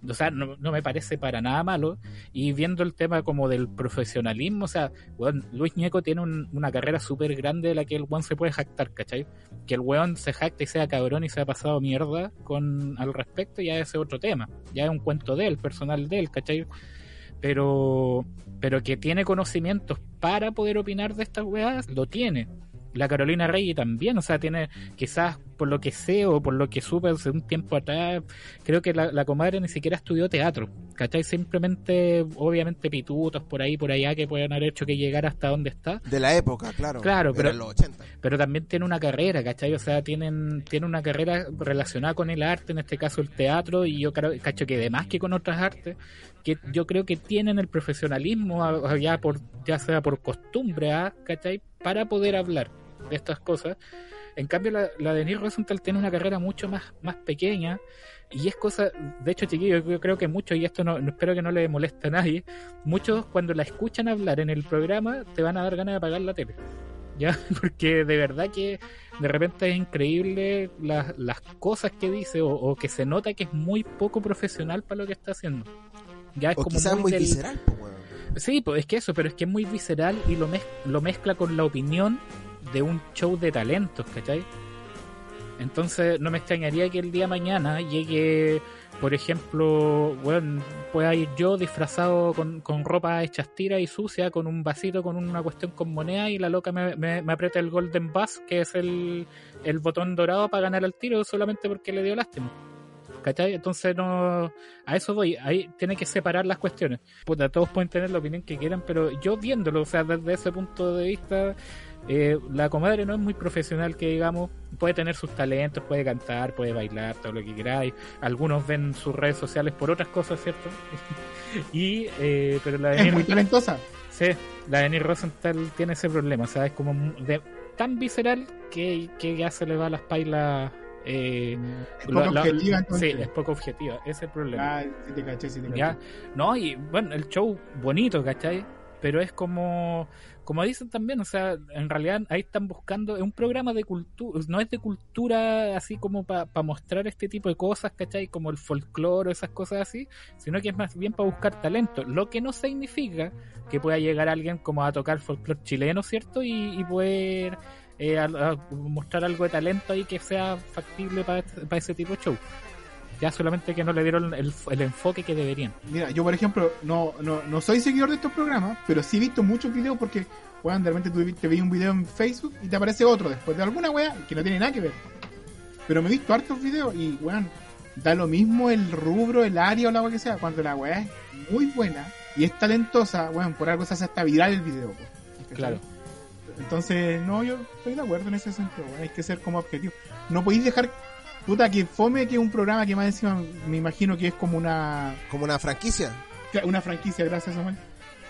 o sea, no, no me parece para nada malo. Y viendo el tema como del profesionalismo, o sea, weón, Luis Ñeco tiene un- una carrera súper grande de la que el weón se puede jactar, ¿cachai? Que el weón se jacte y sea cabrón y se ha pasado mierda con al respecto, ya es otro tema. Ya es un cuento de él, personal de él, ¿cachai? Pero, pero que tiene conocimientos para poder opinar de estas weas, lo tiene. La Carolina Rey también, o sea, tiene quizás por lo que sé o por lo que supe hace un tiempo atrás, creo que la, la comadre ni siquiera estudió teatro, ¿cachai? Simplemente, obviamente, pitutos por ahí, por allá que pueden haber hecho que llegara hasta donde está, De la época, claro. Claro, pero- los 80. pero también tiene una carrera, ¿cachai? O sea, tienen, tiene una carrera relacionada con el arte, en este caso el teatro, y yo creo, cacho, que además que con otras artes, que yo creo que tienen el profesionalismo, ya, por, ya sea por costumbre, ¿ah? ¿cachai? Para poder hablar estas cosas. En cambio, la, la de Neil Rosenthal tiene una carrera mucho más, más pequeña, y es cosa, de hecho, chiquillos, yo creo que muchos, y esto no, espero que no le moleste a nadie, muchos cuando la escuchan hablar en el programa te van a dar ganas de apagar la tele. ¿ya? Porque de verdad que de repente es increíble las, las cosas que dice o, o que se nota que es muy poco profesional para lo que está haciendo. Ya es O como muy muy del- visceral, pues. Sí, pues es que eso, pero es que es muy visceral y lo, mez- lo mezcla con la opinión de un show de talentos, ¿cachai? Entonces no me extrañaría que el día mañana llegue, por ejemplo, bueno, pueda ir yo disfrazado con, con ropa hecha tira y sucia, con un vasito, con una cuestión con moneda y la loca me, me, me aprieta el Golden Buzz, que es el, el botón dorado para ganar el tiro solamente porque le dio lástima. ¿Cachai? Entonces no. A eso voy. Ahí tiene que separar las cuestiones. Puta, todos pueden tener la opinión que quieran, pero yo viéndolo, o sea, desde ese punto de vista, eh, la comadre no es muy profesional, que digamos, puede tener sus talentos, puede cantar, puede bailar, todo lo que queráis. Algunos ven sus redes sociales por otras cosas, ¿cierto? y, eh, pero la Es de muy talentosa. Sí, la de Neil Rosenthal tiene ese problema, o sea, es como de- tan visceral que, que ya se le va a las pailas. Eh, Es poco la- objetiva, sí, es poco objetiva, ese es el problema. Ah, sí te caché, sí te caché. ¿ya? No, y bueno, el show bonito, ¿cachai? Pero es como, como dicen también, o sea, en realidad ahí están buscando, es un programa de cultura, no es de cultura así como para mostrar este tipo de cosas, ¿cachai? Como el folclore, esas cosas así, sino que es más bien para buscar talento, lo que no significa que pueda llegar alguien como a tocar folclore chileno, ¿cierto? Y, y poder eh, mostrar algo de talento ahí que sea factible para ese tipo de show. Ya solamente que no le dieron el, el enfoque que deberían. Mira, yo por ejemplo, no, no, no soy seguidor de estos programas, pero sí he visto muchos videos porque, weón, de repente tú te veis un video en Facebook y te aparece otro después de alguna weá que no tiene nada que ver. Pero me he visto hartos videos y, weón, da lo mismo el rubro, el área o la weá que sea, cuando la weá es muy buena y es talentosa, weón, por algo se hace hasta viral el video. Claro. Entonces, no, yo estoy de acuerdo en ese sentido, weón, hay que ser como objetivo. No podéis dejar, puta, que fome que un programa que más encima me imagino que es como una Como una franquicia. una franquicia, gracias Samuel.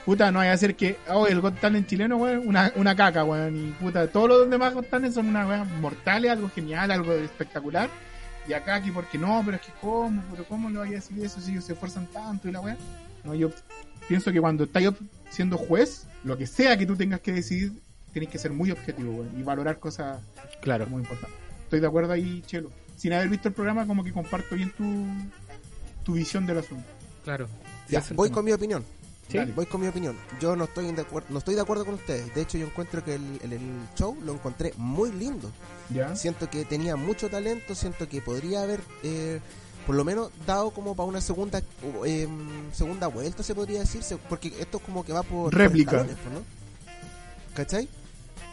Puta, no hay que hacer que, oh, el Got Talent chileno, weón, una, una caca, weón. Y puta, todos los demás Got Talent son una weón mortales, algo genial, algo espectacular. Y acá aquí, porque no, pero es que cómo, pero cómo le vaya a decir eso si ellos se esfuerzan tanto y la weón. No, yo pienso que cuando estás siendo juez, lo que sea que tú tengas que decidir, tienes que ser muy objetivo, weón, y valorar cosas Claro. muy importantes. Estoy de acuerdo ahí, Chelo. Sin haber visto el programa, como que comparto bien tu, tu visión del asunto. Claro. Ya, voy con mi opinión. Sí. Dale. Voy con mi opinión. Yo no estoy de acuerdo, no estoy de acuerdo con ustedes. De hecho, yo encuentro que el, el- el show lo encontré muy lindo. ¿Ya? Siento que tenía mucho talento, siento que podría haber eh, por lo menos dado como para una segunda eh, segunda vuelta, se podría decir, porque esto es como que va por por Réplica. escalones, ¿no? ¿Cachai?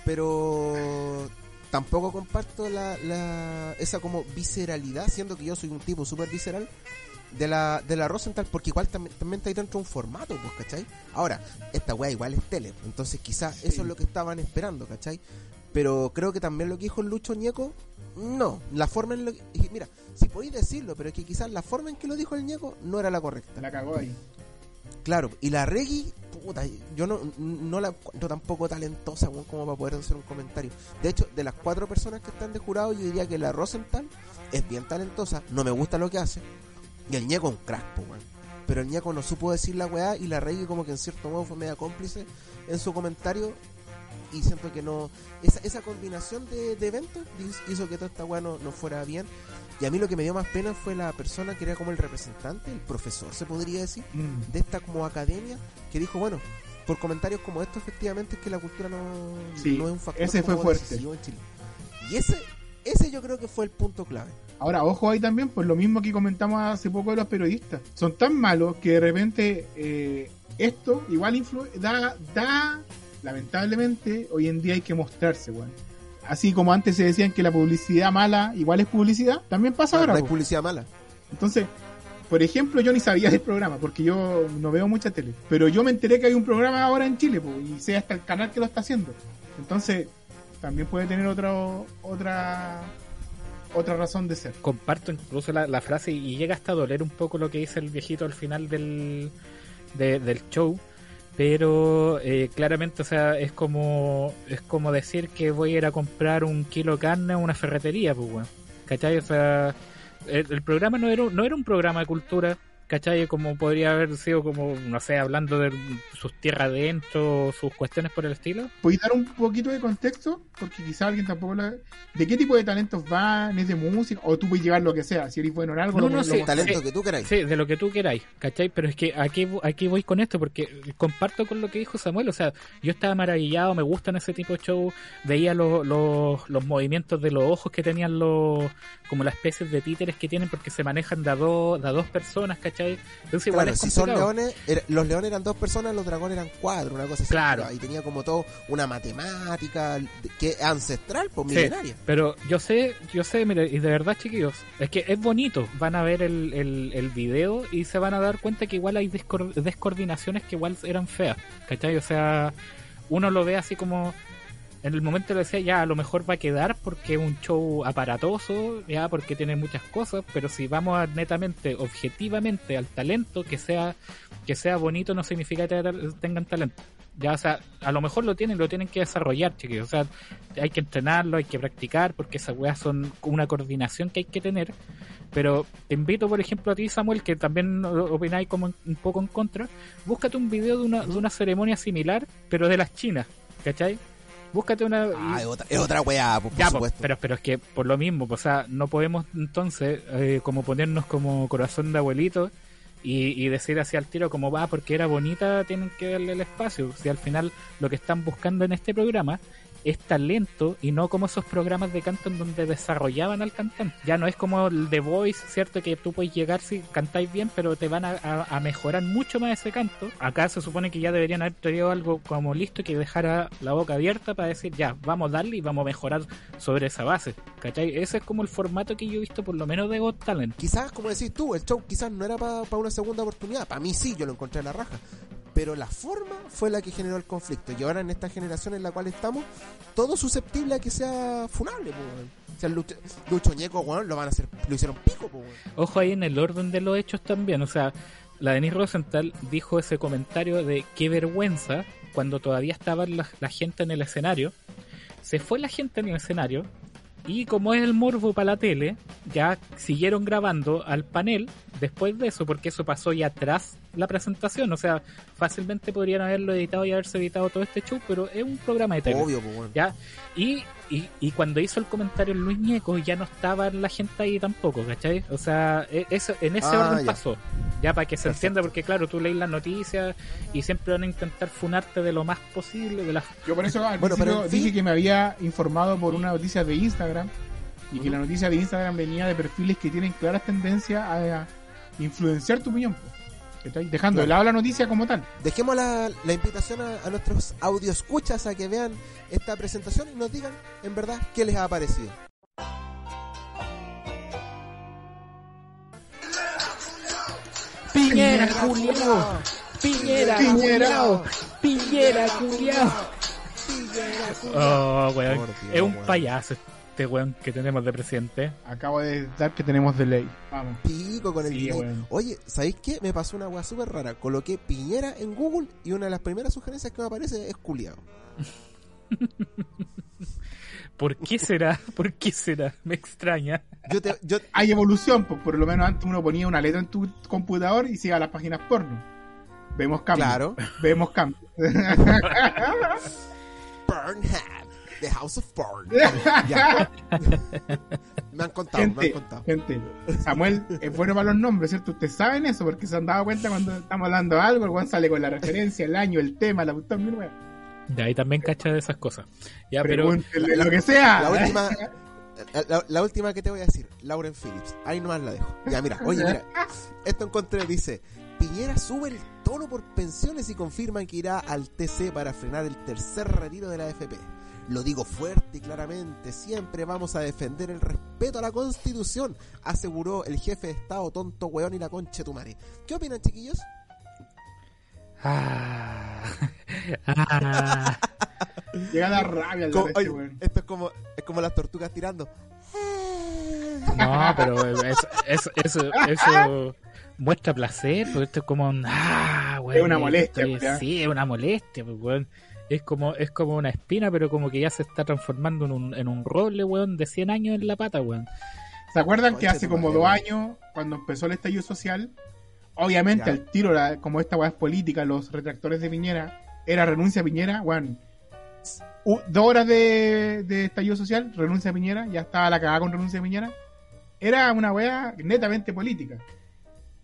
Pero tampoco comparto la, la esa como visceralidad, siendo que yo soy un tipo súper visceral de la, de la Rosenthal, porque igual también, también está ahí dentro de un formato, pues, ¿cachai? Ahora, esta weá igual es tele, entonces quizás Sí. eso es lo que estaban esperando, ¿cachai? Pero creo que también lo que dijo el Lucho Ñeco, no, la forma en lo que... Mira, si podéis decirlo, pero es que quizás la forma en que lo dijo el Ñeco no era la correcta. La cagó ahí. Claro, y la Reggie, puta, yo no, no la encuentro tampoco talentosa como para poder hacer un comentario. De hecho, de las cuatro personas que están de jurado, yo diría que la Rosenthal es bien talentosa, no me gusta lo que hace, y el Ñeco es un crack, po. Pero el Ñeco no supo decir la weá y la Reggie como que en cierto modo fue media cómplice en su comentario y siento que no esa, esa combinación de, de eventos hizo que toda esta weá no fuera bien y a mí lo que me dio más pena fue la persona que era como el representante, el profesor se podría decir Mm. de esta como academia que dijo, bueno, por comentarios como estos, efectivamente es que la cultura no, Sí, no es un factor ese fue fuerte. decisivo en Chile. Y ese, ese yo creo que fue el punto clave. Ahora, ojo ahí también, pues lo mismo que comentamos hace poco de los periodistas. Son tan malos que de repente eh, esto igual influ da, da, lamentablemente, hoy en día hay que mostrarse, weón. Así como antes se decían que la publicidad mala igual es publicidad, también pasa no ahora. hay po. publicidad mala. Entonces, por ejemplo, yo ni sabía del programa, porque yo no veo mucha tele. Pero yo me enteré que hay un programa ahora en Chile, po, y sé hasta el canal que lo está haciendo. Entonces, también puede tener otro, otra, otra razón de ser. comparto incluso la, la frase y llega hasta a doler un poco lo que dice el viejito al final del, de- del show pero eh, claramente o sea es como es como decir que voy a ir a comprar un kilo de carne a una ferretería pues weón. ¿cachai? o sea el, el programa no era, no era un programa de cultura ¿cachai? como podría haber sido como no sé hablando de sus tierras adentro sus cuestiones por el estilo ¿Podéis dar un poquito de contexto? Porque quizá alguien tampoco lo... ¿De qué tipo de talentos van? ¿Es de música? ¿O tú puedes llevar lo que sea? Si eres bueno en algo, No, no, lo- sí, lo- Talento Sí. que tú queráis. Sí, de lo que tú queráis, ¿cachai? Pero es que aquí, aquí voy con esto, porque comparto con lo que dijo Samuel, o sea, yo estaba maravillado, me gustan ese tipo de show, veía los, los, los movimientos de los ojos que tenían los, como las especies de títeres que tienen, porque se manejan de a dos, de a dos personas, ¿cachai? Entonces igual Claro, es si son leones, los leones eran dos personas, los dragones eran cuatro, una cosa así. Claro. Y tenía como todo una matemática que ancestral, pues Sí, milenaria. pero yo sé, yo sé, mire, y de verdad, chiquillos, es que es bonito. Van a ver el, el, el video y se van a dar cuenta que igual hay descoordinaciones que igual eran feas, ¿cachai? O sea, uno lo ve así como. En el momento le decía, ya, a lo mejor va a quedar porque es un show aparatoso, ya, porque tiene muchas cosas, pero si vamos netamente, objetivamente, al talento, que sea que sea bonito no significa que tengan talento. Ya, o sea, a lo mejor lo tienen, lo tienen que desarrollar, chiquillos. O sea, hay que entrenarlo, hay que practicar, porque esas weas son una coordinación que hay que tener. Pero te invito, por ejemplo, a ti, Samuel, que también opináis como un poco en contra. Búscate un video de una, de una ceremonia similar, pero de las chinas, ¿cachai? Búscate una. Ah, es otra, es otra weá, por ya, supuesto. pero, pero es que por lo mismo, o sea, no podemos entonces eh, como ponernos como corazón de abuelito y, y decir así al tiro como va, porque era bonita, tienen que darle el espacio. Si al final lo que están buscando en este programa es talento y no como esos programas de canto en donde desarrollaban al cantante. Ya no es como el The Voice, ¿cierto? Que tú puedes llegar si cantáis bien, pero te van a, mejorar mucho más ese canto. Acá se supone que ya deberían haber traído algo como listo que dejara la boca abierta para decir, ya, vamos a darle y vamos a mejorar sobre esa base. ¿Cachai? Ese es como el formato que yo he visto por lo menos de Got Talent. Quizás, como decís tú, el show quizás no era para una segunda oportunidad. Para mí sí, yo lo encontré en la raja. Pero la forma fue la que generó el conflicto. Y ahora en esta generación en la cual estamos, todo susceptible a que sea funable, weón. O sea, Lucho, Lucho Ñeco, weón, lo van a hacer, lo hicieron pico, weón. Ojo ahí en el orden de los hechos también. O sea, la Denise Rosenthal dijo ese comentario de qué vergüenza cuando todavía estaba la, la gente en el escenario. Se fue la gente en el escenario y como es el morbo para la tele, ya siguieron grabando al panel después de eso, porque eso pasó ya atrás la presentación. O sea, fácilmente podrían haberlo editado y haberse editado todo este show, pero es un programa de tele. Obvio, po, weón. ¿ya? Y, y, y cuando hizo el comentario Luis Ñeco ya no estaba la gente ahí tampoco, ¿cachai? O sea, e- eso, en ese Ah, orden ya. pasó. Ya para que se Perfecto. entienda, porque claro, tú lees las noticias y siempre van a intentar funarte de lo más posible de las Yo por eso al Bueno, pero dije que me había informado por una noticia de Instagram y que la noticia de Instagram venía de perfiles que tienen claras tendencias a, a influenciar tu opinión. ¿Cachai? Dejando de lado la noticia como tal. Dejemos la, la invitación a, a nuestros audioscuchas a que vean esta presentación y nos digan en verdad qué les ha parecido. Piñera, culiao, Piñera, Piñera. Piñera, culiao. Oh, weón, es un payaso este weón que tenemos de presidente. Acabo de dar que tenemos de ley. Vamos. Pico con el Sí, delay. Oye, ¿sabéis qué? Me pasó una weá súper rara. Coloqué Piñera en Google y una de las primeras sugerencias que me aparece es culiao. ¿Por qué será? ¿Por qué será? Me extraña. Yo te, yo, Hay evolución, pues por lo menos antes uno ponía una letra en tu computador y se iba a las páginas porno. Vemos cambios. claro. Vemos cambios. Burnham, The House of. Ya. me han contado, me han gente, contado. gente, Samuel es bueno para los nombres, ¿cierto? Ustedes saben eso porque se han dado cuenta cuando estamos hablando de algo, el weón sale con la referencia, el año, el tema, la puta mil. De ahí también cacha de esas cosas. Ya, pero Pregúntenle lo que sea. La última, la, la última que te voy a decir, Lauren Phillips. Ahí nomás la dejo. Ya, mira, oye, mira. Esto encontré, dice, Piñera sube el tono por pensiones y confirman que irá al TC para frenar el tercer retiro de la AFP. Lo digo fuerte y claramente, siempre vamos a defender el respeto a la Constitución, aseguró el jefe de Estado tonto weón y la concha de tu madre. ¿Qué opinan, chiquillos? Ah, ah, Llega la rabia al Como- este oye, esto es como, es como las tortugas tirando. no, pero eso, eso, eso, eso muestra placer, porque esto es como un, ah, Es una molestia. Sí, es una molestia, pues, weón. Es como, es como una espina, pero como que ya se está transformando en un, en un roble, weón, de 100 años en la pata, weón. ¿Se acuerdan que hace como dos años, cuando empezó el estallido social, obviamente Ya. al tiro, la- como esta weá es política, los retractores de Piñera, era renuncia a Piñera, weón. U- dos horas de, de estallido social, renuncia a Piñera, ya estaba la cagada con renuncia a Piñera. Era una weá netamente política.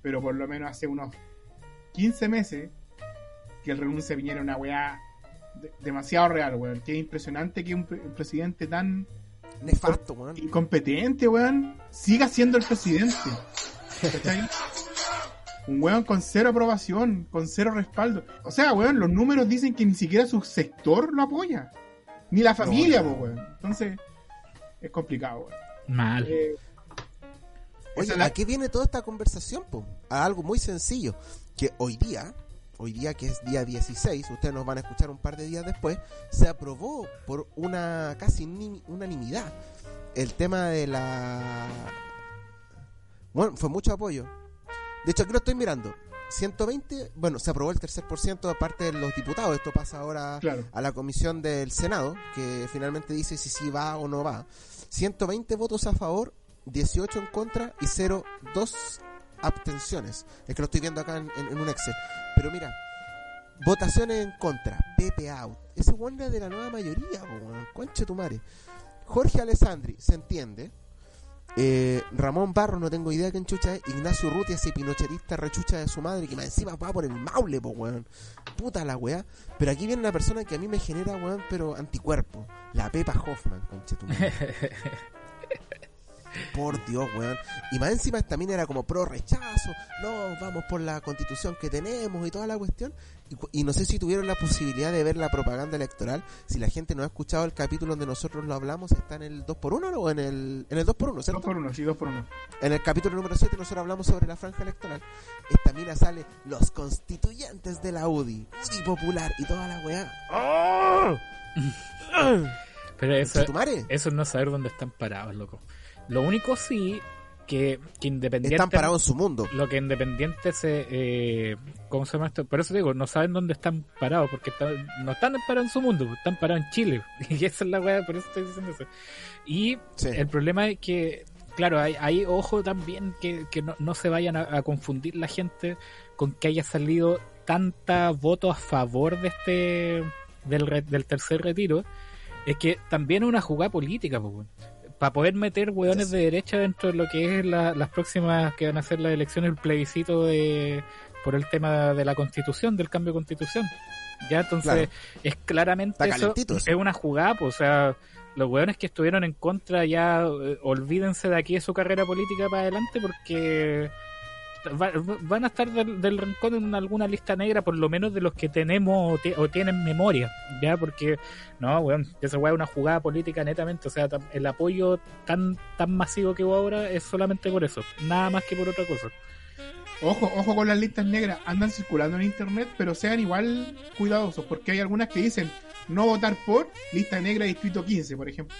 Pero por lo menos hace unos 15 meses que el renuncia a Piñera es una weá de- demasiado real, weón. Que es impresionante que un, pre- un presidente tan Nefasto, weón. incompetente, weón, siga siendo el presidente. ¿Cachai? Un weón con cero aprobación, con cero respaldo. O sea, weón, los números dicen que ni siquiera su sector lo apoya. Ni la familia, No, po, weón. Entonces, es complicado, weón. Mal. Eh, Oye, la- ¿a qué viene toda esta conversación? Po? A algo muy sencillo, que hoy día, hoy día que es día 16, ustedes nos van a escuchar un par de días después, se aprobó por una casi unanimidad el tema de la... Bueno, fue mucho apoyo. De hecho, aquí lo estoy mirando. 120, bueno, se aprobó el tercer por ciento de parte de los diputados. Esto pasa ahora Claro. a la comisión del Senado, que finalmente dice si sí va o no va. 120 votos a favor, 18 en contra y 0, 2 abstenciones. Es que lo estoy viendo acá en, en- en un Excel. Pero mira, votaciones en contra, Pepe out. Ese weón era de la nueva mayoría, weón. concha tu madre. Jorge Alessandri, se entiende. Eh, Ramón Barro, no tengo idea quién chucha es. Ignacio Rutia, ese pinochetista rechucha de su madre, que más encima va por el maule, po, weón. Puta la weá. Pero aquí viene una persona que a mí me genera, weón, pero anticuerpo. La Pepa Hoffman, conchetumare. Por Dios, weón. Y más encima también era como pro rechazo. No, vamos por la constitución que tenemos y toda la cuestión. Y, no sé si tuvieron la posibilidad de ver la propaganda electoral. Si la gente no ha escuchado el capítulo donde nosotros lo hablamos, está en el 2x1 o en el, en el 2x1, Dos ¿cierto? por uno, sí, dos por uno. En el capítulo número 7 nosotros hablamos sobre la franja electoral. Esta mina sale los constituyentes de la UDI, UDI popular y toda la weá. ¡Oh! Pero eso, eso es no saber dónde están parados, loco. Lo único sí que, que independiente. Están parados en su mundo. Lo que independiente se. Eh, ¿Cómo se llama esto? Por eso digo, no saben dónde están parados, porque están- no están parados en su mundo, pues, están parados en Chile. Y esa es la weá, por eso estoy diciendo eso. Y Sí. el problema es que, claro, hay, hay ojo también que, que no, no se vayan a, a confundir la gente con que haya salido tanta voto a favor de este del, re- del tercer retiro. Es que también es una jugada política, para poder meter hueones de derecha dentro de lo que es la- las próximas que van a ser las elecciones, el plebiscito de por el tema de la constitución, del cambio de constitución. Ya entonces Claro. es claramente eso, es una jugada, pues, o sea, los hueones que estuvieron en contra ya eh, olvídense de aquí de su carrera política para adelante porque van a estar del, del rincón en alguna lista negra, por lo menos de los que tenemos o, ti- o tienen memoria, ya porque no, weón, esa weá es una jugada política netamente, o sea, el apoyo tan tan masivo que hubo ahora es solamente por eso, nada más que por otra cosa. Ojo, ojo con las listas negras, andan circulando en internet, pero sean igual cuidadosos, porque hay algunas que dicen no votar por lista negra distrito 15, por ejemplo,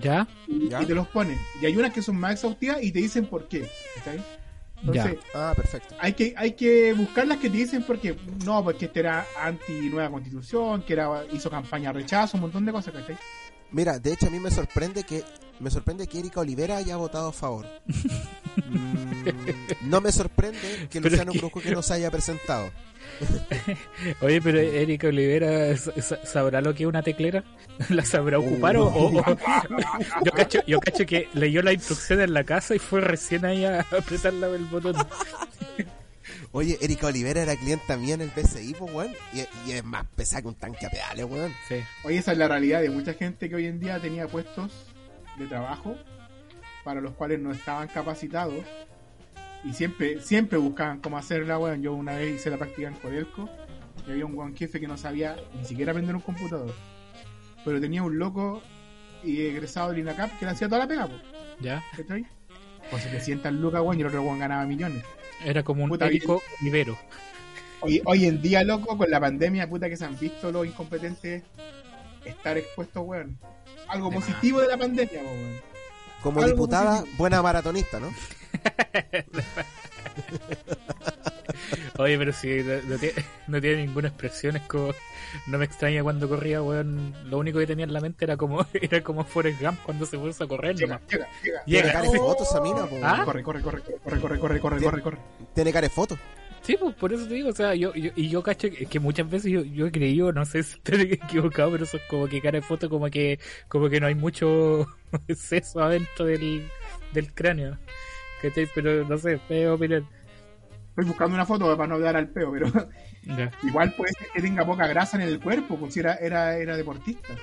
¿Ya? ¿Ya? y te los ponen. Y hay unas que son más exhaustivas y te dicen por qué. Entonces, Ah, perfecto. hay que, hay que buscar las que te dicen porque no, porque este era anti nueva constitución, que era hizo campaña rechazo, un montón de cosas, ¿cachai? Mira, de hecho a mí me sorprende que me sorprende que Erika Olivera haya votado a favor. Mm, no me sorprende que Luciano Cruzco que no se haya presentado. Oye, pero Erika Olivera sa- sabrá lo que es una teclera, la sabrá ocupar o, o- o- yo cacho, yo cacho que leyó la instrucción en la casa y fue recién ahí a apretar el botón. Oye, Erika Olivera era clienta mía en el PCI, pues, weón. Y, y es más pesada que un tanque a pedales, weón. Sí. Oye, esa es la realidad de mucha gente que hoy en día tenía puestos de trabajo para los cuales no estaban capacitados y siempre siempre buscaban cómo hacerla, weón. Yo una vez hice la práctica en Codelco y había un buen jefe que no sabía ni siquiera aprender un computador. Pero tenía un loco y egresado del INACAP que le hacía toda la pega, pues, ¿Ya? ¿cachai? Con 700 lucas, weón, y el otro weón ganaba millones. Era como un Puta, Érico Olivero. Hoy, hoy en día, loco, con la pandemia, puta que se han visto los incompetentes estar expuestos, weón. Algo De más. positivo de la pandemia, weón. Como Algo diputada, positivo. buena maratonista, ¿no? Oye, pero si no, no tiene, no tiene ninguna expresión, es como. No me extraña cuando corría, weón. Lo único que tenía en la mente era como era como Forrest Gump cuando se puso a correr. Llega, nomás. llega, llega. Llega. Tiene cara de foto esa mina, ¿Ah? Corre, corre, corre, corre, corre, corre, corre, corre, corre. Tiene cara de foto. Sí, pues por eso te digo, o sea, yo, yo y yo cacho que, que muchas veces yo, yo he creído, no sé si estoy equivocado, pero eso es como que cara de foto, como que como que no hay mucho seso adentro del, del cráneo. ¿Cachai? Pero no sé, es opinión. Estoy buscando una foto para no dar al peo, pero igual puede ser que tenga poca grasa en el cuerpo, pues si era, era, era deportista.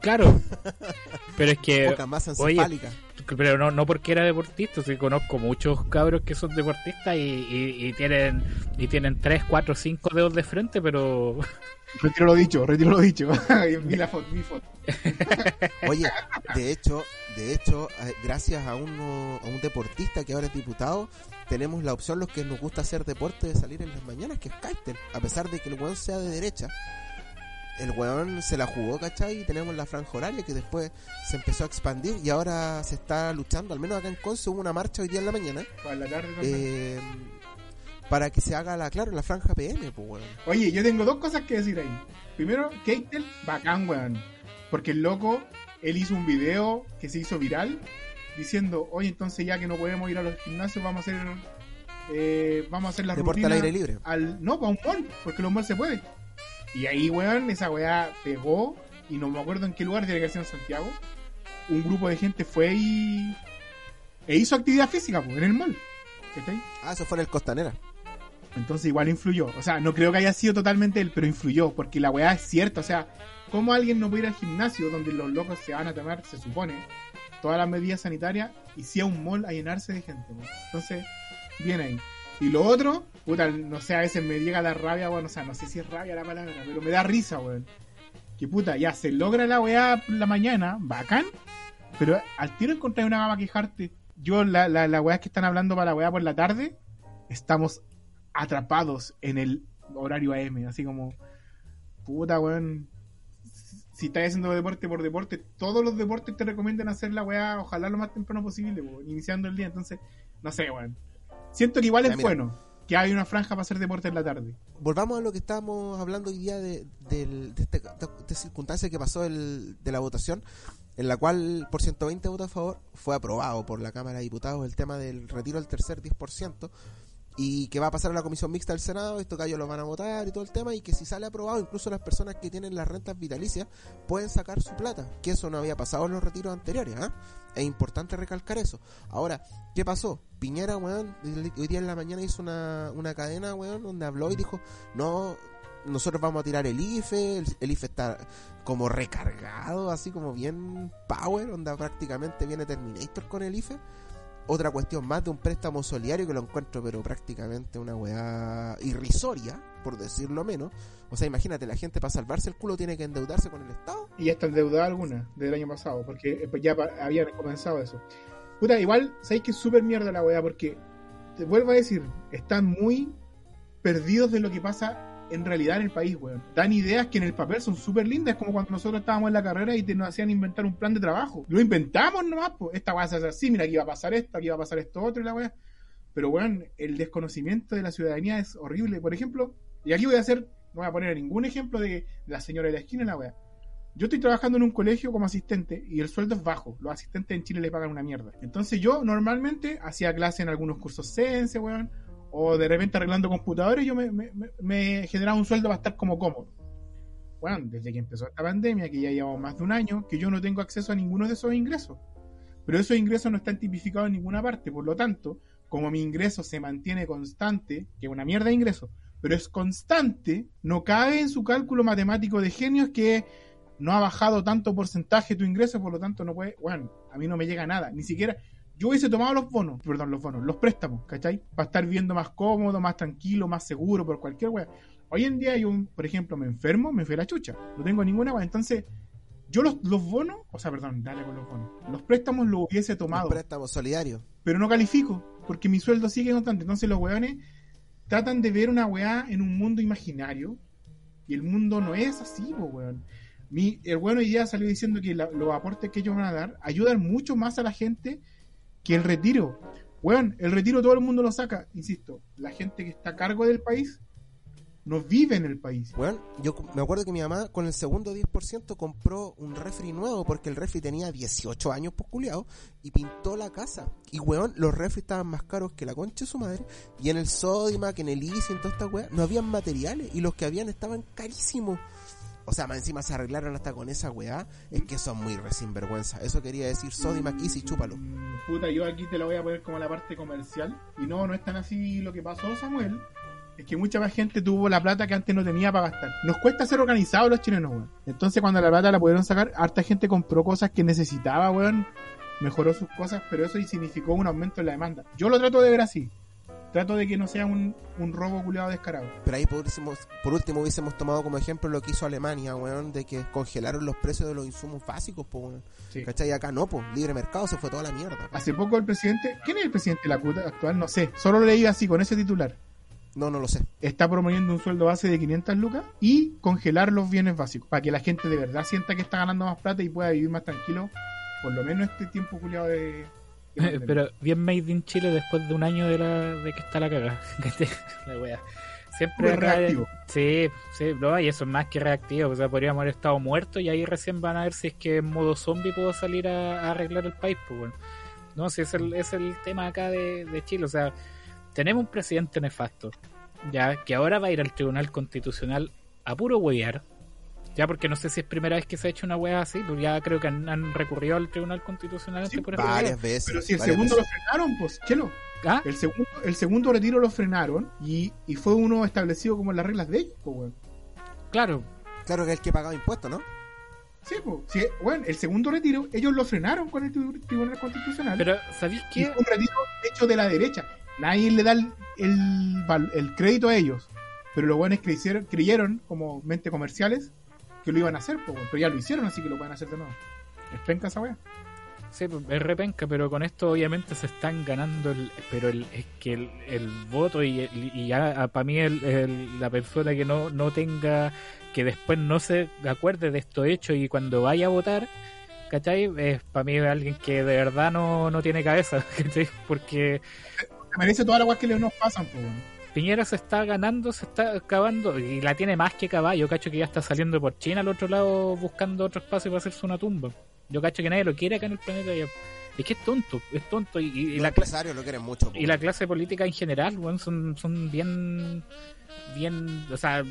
Claro, pero es que, Poca masa oye, encefálica. pero no, no porque era deportista, sí conozco muchos cabros que son deportistas y, y, y tienen y tienen 3, 4, 5 dedos de frente, pero Retiro lo dicho, retiro lo dicho. vi la foto, vi foto. Oye, de hecho, de hecho, eh, gracias a uno, a un deportista que ahora es diputado, tenemos la opción los que nos gusta hacer deporte de salir en las mañanas, que es Keitel. A pesar de que el weón sea de derecha, el weón se la jugó, ¿cachai? Y tenemos la franja horaria que después se empezó a expandir y ahora se está luchando, al menos acá en Conce hubo una marcha hoy día en la mañana, Para la tarde eh, para que se haga la, claro, la franja PM, pues weón. Oye, yo tengo dos cosas que decir ahí. Primero, Keitel, bacán, weón. Porque el loco, él hizo un video que se hizo viral diciendo, oye, entonces ya que no podemos ir a los gimnasios, vamos a hacer eh, vamos a hacer la Deporte al aire libre. al no, para un mall, porque los malls se puede. Y ahí, weón, esa weá pegó, y no me acuerdo en qué lugar, tiene que ser en Santiago. Un grupo de gente fue y, E hizo actividad física, pues, en el mall. ¿Cachai? Ah, eso fue en el Costanera. Entonces igual influyó. O sea, no creo que haya sido totalmente él, pero influyó, porque la weá es cierta. O sea, ¿cómo alguien no puede ir al gimnasio donde los locos se van a tomar, se supone, todas las medidas sanitarias y si a un mall a llenarse de gente? weón? Entonces, bien ahí. Y lo otro, puta, no sé, a veces me llega la rabia, bueno, o sea, no sé si es rabia la palabra, pero me da risa, weón. Que puta, ya se logra la weá la mañana, bacán, pero al tiro encontrar una gama quejarte. Yo, la, la, la weá que están hablando para la weá por la tarde, estamos atrapados en el horario AM, así como, puta, weón. Si estás haciendo deporte por deporte, todos los deportes te recomiendan hacer la weá, ojalá lo más temprano posible, iniciando el día. Entonces, no sé, weón. Siento que igual Ya, es mira. bueno que hay una franja para hacer deporte en la tarde. Volvamos a lo que estábamos hablando hoy día de, del- de, este- de esta circunstancia que pasó el- de la votación, en la cual por 120 votos a favor fue aprobado por la Cámara de Diputados el tema del retiro del tercer 10% y que va a pasar a la comisión mixta del Senado, estos gallos lo van a votar y todo el tema y que si sale aprobado incluso las personas que tienen las rentas vitalicias pueden sacar su plata, que eso no había pasado en los retiros anteriores, ¿ah? Es importante recalcar eso. Ahora, ¿qué pasó? Piñera, weón, hoy día en la mañana hizo una, una cadena, weón, donde habló y dijo, no, nosotros vamos a tirar el IFE, el, el IFE está como recargado, así como bien power, onda prácticamente viene Terminator con el IFE. Otra cuestión más de un préstamo solidario que lo encuentro, pero prácticamente una weá irrisoria, por decirlo menos. O sea, imagínate, la gente para salvarse el culo tiene que endeudarse con el Estado. Y ya está endeudada alguna del año pasado, porque eh, pues ya habían comenzado eso. Puta, igual, sabéis que es súper mierda la weá, porque te vuelvo a decir, están muy perdidos de lo que pasa en realidad en el país, weón. Dan ideas que en el papel son súper lindas, como cuando nosotros estábamos en la carrera y te nos hacían inventar un plan de trabajo. Lo inventamos nomás, pues. Esta weá se hace así, mira, aquí va a pasar esto, aquí va a pasar esto otro y la weá. Pero weón, el desconocimiento de la ciudadanía es horrible. Por ejemplo, y aquí voy a hacer, no voy a poner ningún ejemplo de, la señora de la esquina la weá. Yo estoy trabajando en un colegio como asistente y el sueldo es bajo. Los asistentes en Chile le pagan una mierda. Entonces yo normalmente hacía clase en algunos cursos Sense, weón. O de repente arreglando computadores, yo me, me- me- generaba un sueldo para estar como cómodo. Bueno, desde que empezó esta pandemia, que ya llevamos más de un año, que yo no tengo acceso a ninguno de esos ingresos. Pero esos ingresos no están tipificados en ninguna parte. Por lo tanto, como mi ingreso se mantiene constante, que es una mierda de ingreso, pero es constante, no cabe en su cálculo matemático de genios que no ha bajado tanto porcentaje tu ingreso, por lo tanto no puede, bueno, a mí no me llega nada, ni siquiera, yo hubiese tomado los bonos, perdón, los bonos, los préstamos, ¿cachai? Para estar viviendo más cómodo, más tranquilo, más seguro, por cualquier wea. Hoy en día yo, por ejemplo, me enfermo, me fui a la chucha, no tengo ninguna wea, entonces yo los, los bonos, o sea, perdón, dale con los bonos, los préstamos los hubiese tomado Un préstamo solidario. pero no califico, porque mi sueldo sigue constante. Entonces los weones tratan de ver una weá en un mundo imaginario, y el mundo no es así, po, weón. Mi, el weón hoy día salió diciendo que la- los aportes que ellos van a dar ayudan mucho más a la gente que el retiro. Weón, el retiro todo el mundo lo saca, insisto, la gente que está a cargo del país no vive en el país. Bueno, yo me acuerdo que mi mamá con el segundo 10% compró un refri nuevo porque el refri tenía 18 años por culiao y pintó la casa. Y weón, los refri estaban más caros que la concha de su madre. Y en el Sodimac, en el Easy, en toda esta weá, no habían materiales y los que habían estaban carísimos. O sea, más encima se arreglaron hasta con esa weá. Es que son muy re sinvergüenza. Eso quería decir Sodimac Easy, chúpalo. Puta, yo aquí te lo voy a poner como la parte comercial. Y no, no es tan así lo que pasó, Samuel. Es que mucha más gente tuvo la plata que antes no tenía para gastar. Nos cuesta ser organizados los chilenos, weón. Entonces, cuando la plata la pudieron sacar, harta gente compró cosas que necesitaba, weón. Mejoró sus cosas, pero eso significó un aumento en la demanda. Yo lo trato de ver así. Trato de que no sea un, un robo culiado descarado. Pero ahí por último, por último hubiésemos tomado como ejemplo lo que hizo Alemania, weón, de que congelaron los precios de los insumos básicos, pues, weón. Sí. ¿Cachai? Acá no, pues, libre mercado se fue toda la mierda. po. Hace poco el presidente. ¿Quién es el presidente de la CUT actual? No sé. Solo lo leí así, con ese titular. No, no lo sé. está proponiendo un sueldo base de 500 lucas y congelar los bienes básicos para que la gente de verdad sienta que está ganando más plata y pueda vivir más tranquilo por lo menos este tiempo culiado de. Pero bien made in Chile después de un año de, la, de que está la caga. la wea. Siempre acá- reactivo. Sí, sí, no, y eso es más que reactivo. O sea, podríamos haber estado muertos y ahí recién van a ver si es que en modo zombie puedo salir a, a arreglar el país. Pues bueno. No, si es el, es el tema acá de, de Chile. O sea, tenemos un presidente nefasto, ya que ahora va a ir al Tribunal Constitucional a puro huevear. Ya porque no sé si es primera vez que se ha hecho una wea así, pues ya creo que han, han recurrido al Tribunal Constitucional Sí, por. Varias veces. Pero si el segundo veces. lo frenaron, pues, chelo. ¿Ah? El segundo, el segundo retiro lo frenaron y, y fue uno establecido como en las reglas de ellos, pues, weón. Claro, Claro que es el que pagaba impuestos, ¿no? Sí, pues. Sí, bueno, el segundo retiro, ellos lo frenaron con el tri- Tribunal Constitucional. pero ¿sabéis qué? un retiro hecho de la derecha. Nadie le da el, el, crédito a ellos. Pero los buenos creyeron, creyeron, como mente comerciales, que lo iban a hacer, pues, pero ya lo hicieron, así que lo pueden hacer de nuevo. Es penca esa wea. Sí, pues, es repenca, pero con esto obviamente se están ganando el, pero el, es que el, el voto y, el- y ya para mí el, la persona que no, no tenga, que después no se acuerde de estos hechos y cuando vaya a votar, ¿cachai? Es para mí alguien que de verdad no, no tiene cabeza, ¿cachai? Porque Se merece todas las weas que le nos pasan, pues. Piñera se está ganando, se está acabando y la tiene más que caballo. Cacho que ya está saliendo por China al otro lado buscando otro espacio para hacerse una tumba. Yo cacho que nadie lo quiere acá en el planeta. ya. Es que es tonto, es tonto. Y, y- y Los la, cla- empresarios lo quieren mucho. po. y la clase política en general, weón, son, son bien, bien, o sea,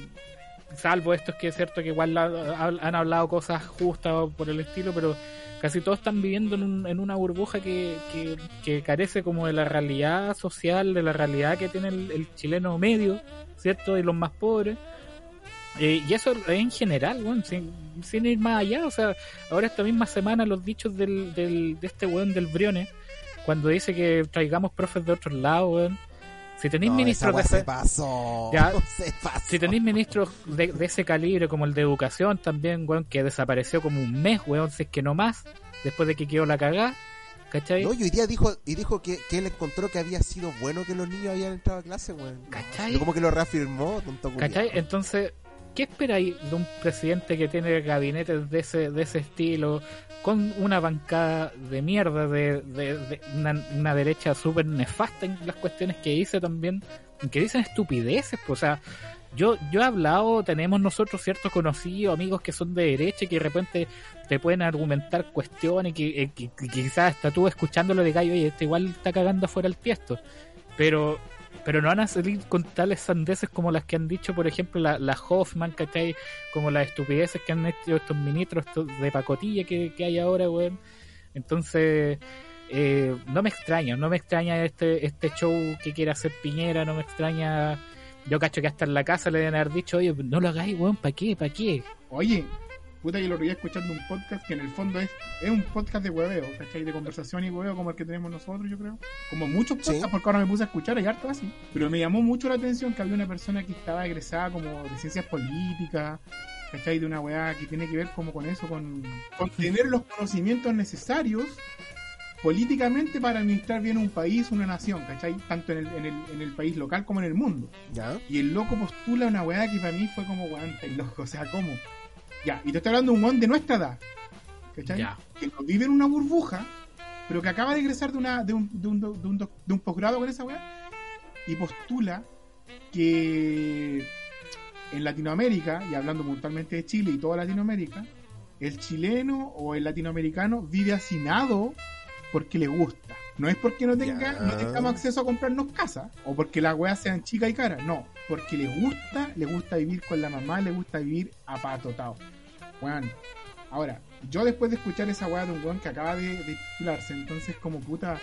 salvo estos que es cierto que igual la- han han hablado cosas justas o por el estilo, pero casi todos están viviendo en, un- en una burbuja que, carece como de la realidad social, de la realidad que tiene el, chileno medio, ¿cierto? Y los más pobres. Eh, y eso en general, weón, sin, sin ir más allá. O sea, ahora esta misma semana los dichos del, del, de este weón del Briones, cuando dice que traigamos profes de otros lados. Si tenéis No, ministros de ese- pasó. Ya. Se pasó. si tenéis ministros de, de ese calibre, como el de educación también, weón, que desapareció como un mes, weón, si es que no más, después de que quedó la cagá, ¿cachai? No, y hoy día dijo, y dijo que, que él encontró que había sido bueno que los niños habían entrado a clase, weón. ¿Cachai? Yo como que lo reafirmó, tonto. ¿Cachai? Entonces, ¿qué esperáis de un presidente que tiene gabinetes de ese, de ese estilo, con una bancada de mierda, de, de- de una, derecha súper nefasta en las cuestiones que dice también, que dicen estupideces? Pues, o sea, yo, yo he hablado, tenemos nosotros ciertos conocidos, amigos que son de derecha y que de repente te pueden argumentar cuestiones que, eh, que- que quizás hasta tú escuchándolo de gallo, oye, este igual está cagando afuera el tiesto. Pero pero no van a salir con tales sandeces como las que han dicho, por ejemplo, la, la Hoffman, ¿cachai? Como las estupideces que han hecho estos ministros de pacotilla que, que hay ahora, weón. Entonces, eh, no me extraña, no me extraña este, este show que quiere hacer Piñera, no me extraña. Yo cacho que hasta en la casa le deben haber dicho, oye, no lo hagáis, weón, ¿para qué? ¿Para qué? Oye, puta que lo veía escuchando un podcast que en el fondo es, es un podcast de hueveo, ¿cachai? De conversación y hueveo como el que tenemos nosotros, yo creo. Como muchos podcasts, Sí. porque ahora me puse a escuchar, hay harto así. Pero me llamó mucho la atención que había una persona que estaba egresada como de ciencias políticas, ¿cachai? De una weá que tiene que ver como con eso, con, con tener los conocimientos necesarios políticamente para administrar bien un país, una nación, ¿cachai? Tanto en el, en el, en el país local como en el mundo. ¿Ya? Y el loco postula una weá que para mí fue como, weón, loco, o sea, ¿cómo? Ya, y te estoy hablando de un weón de nuestra edad, ¿cachai? Ya. Que no vive en una burbuja, pero que acaba de egresar de, una, de, un, de, un, de, un, de un posgrado con esa weá, y postula que en Latinoamérica, y hablando puntualmente de Chile y toda Latinoamérica, el chileno o el latinoamericano vive hacinado porque le gusta. No es porque no tenga, no tengamos acceso a comprarnos casa o porque las weas sean chicas y caras, no, porque le gusta, le gusta vivir con la mamá, le gusta vivir apatotado. Weón, ahora, yo después de escuchar esa wea de un weón que acaba de, de titularse, entonces como puta,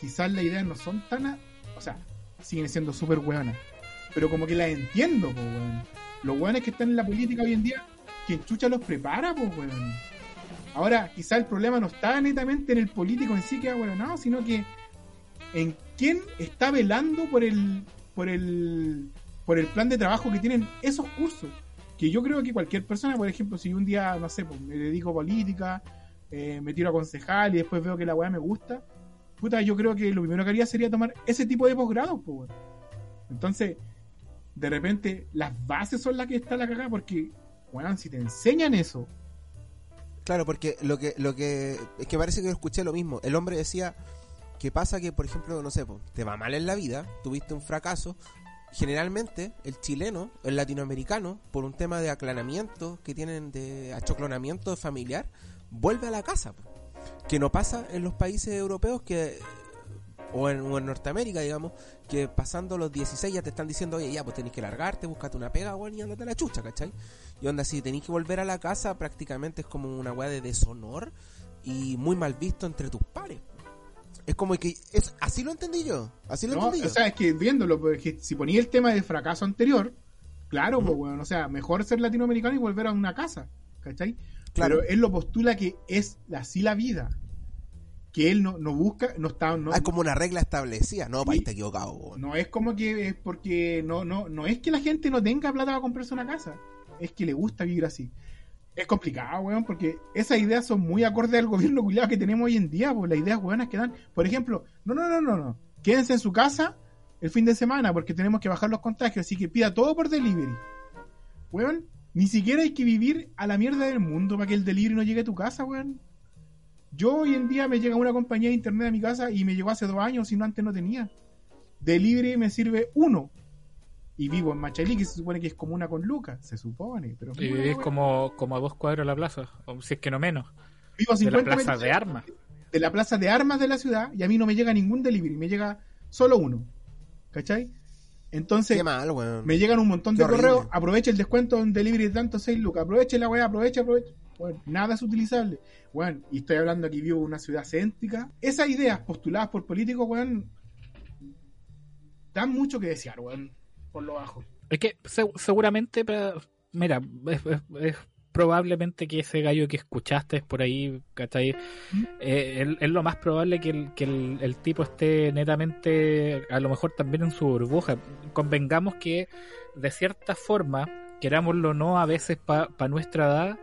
quizás las ideas no son tan, a- o sea, siguen siendo súper weonas, pero como que las entiendo, po, weón. Los weones que están en la política hoy en día, quien chucha los prepara, po, weón. Ahora, quizá el problema no está netamente en el político en sí que ha no, sino que en quién está velando por el, por el, por el plan de trabajo que tienen esos cursos. Que yo creo que cualquier persona, por ejemplo, si un día, no sé, pues, me dedico a política, eh, me tiro a concejal y después veo que la weá me gusta, puta, yo creo que lo primero que haría sería tomar ese tipo de posgrados, pues. Entonces, de repente, las bases son las que está la cagada porque, weón, si te enseñan eso, Claro, porque lo que, lo que, es que parece que escuché lo mismo. El hombre decía que pasa que, por ejemplo, no sé, te va mal en la vida, tuviste un fracaso. Generalmente, el chileno, el latinoamericano, por un tema de aclanamiento que tienen de achoclonamiento familiar, vuelve a la casa. Que no pasa en los países europeos que o en, o en Norteamérica, digamos, que pasando los 16 ya te están diciendo, oye, ya, pues tenés que largarte, búscate una pega, weón, y andate a la chucha, ¿cachai? Y onda, si tenés que volver a la casa, prácticamente es como una weá de deshonor y muy mal visto entre tus pares. Es como que, es, así lo entendí yo, así lo No, entendí yo. o sea, es que viéndolo, porque si ponía el tema del fracaso anterior, claro, pues, weón, o sea, mejor ser latinoamericano y volver a una casa, ¿cachai? Claro. Pero él lo postula que es así la vida. Que él no, no busca, no está, no, Ah, es como una regla establecida, no, país Sí. está equivocado, weón. no es como que es porque no, no, no es que la gente no tenga plata para comprarse una casa, es que le gusta vivir así. Es complicado, weón, porque esas ideas son muy acordes al gobierno culiado que tenemos hoy en día, pues las ideas buenas que dan. Por ejemplo, no, no, no, no, no. Quédense en su casa el fin de semana porque tenemos que bajar los contagios, así que pida todo por delivery. Weón, ni siquiera hay que vivir a la mierda del mundo para que el delivery no llegue a tu casa, weón. Yo hoy en día me llega una compañía de internet a mi casa y me llegó hace dos años, si no antes no tenía. Delivery me sirve uno. Y vivo en Machalí, que se supone que es como una con Lucas, se supone. Pero Y vivís como, como a dos cuadros de la plaza, o si es que no menos, vivo a de la 50 plaza metros de armas. de la plaza de armas de la ciudad y a mí no me llega ningún delivery, me llega solo uno. ¿Cachai? Entonces, mal, me llegan un montón Qué de horrible. correos, aproveche el descuento en delivery de tanto 6 lucas, aproveche la weá, aproveche, aproveche. Bueno, nada es utilizable. Bueno, y estoy hablando aquí vivo una ciudad céntrica. Esas ideas postuladas por políticos, weón, dan mucho que desear, weón, por lo bajo. Es que se- seguramente, pero, mira, es, es- es probablemente que ese gallo que escuchaste por ahí, ¿cachai? Eh, es, es lo más probable que, el, que el, el tipo esté netamente, a lo mejor también en su burbuja. Convengamos que, de cierta forma, querámoslo o no, a veces para nuestra edad,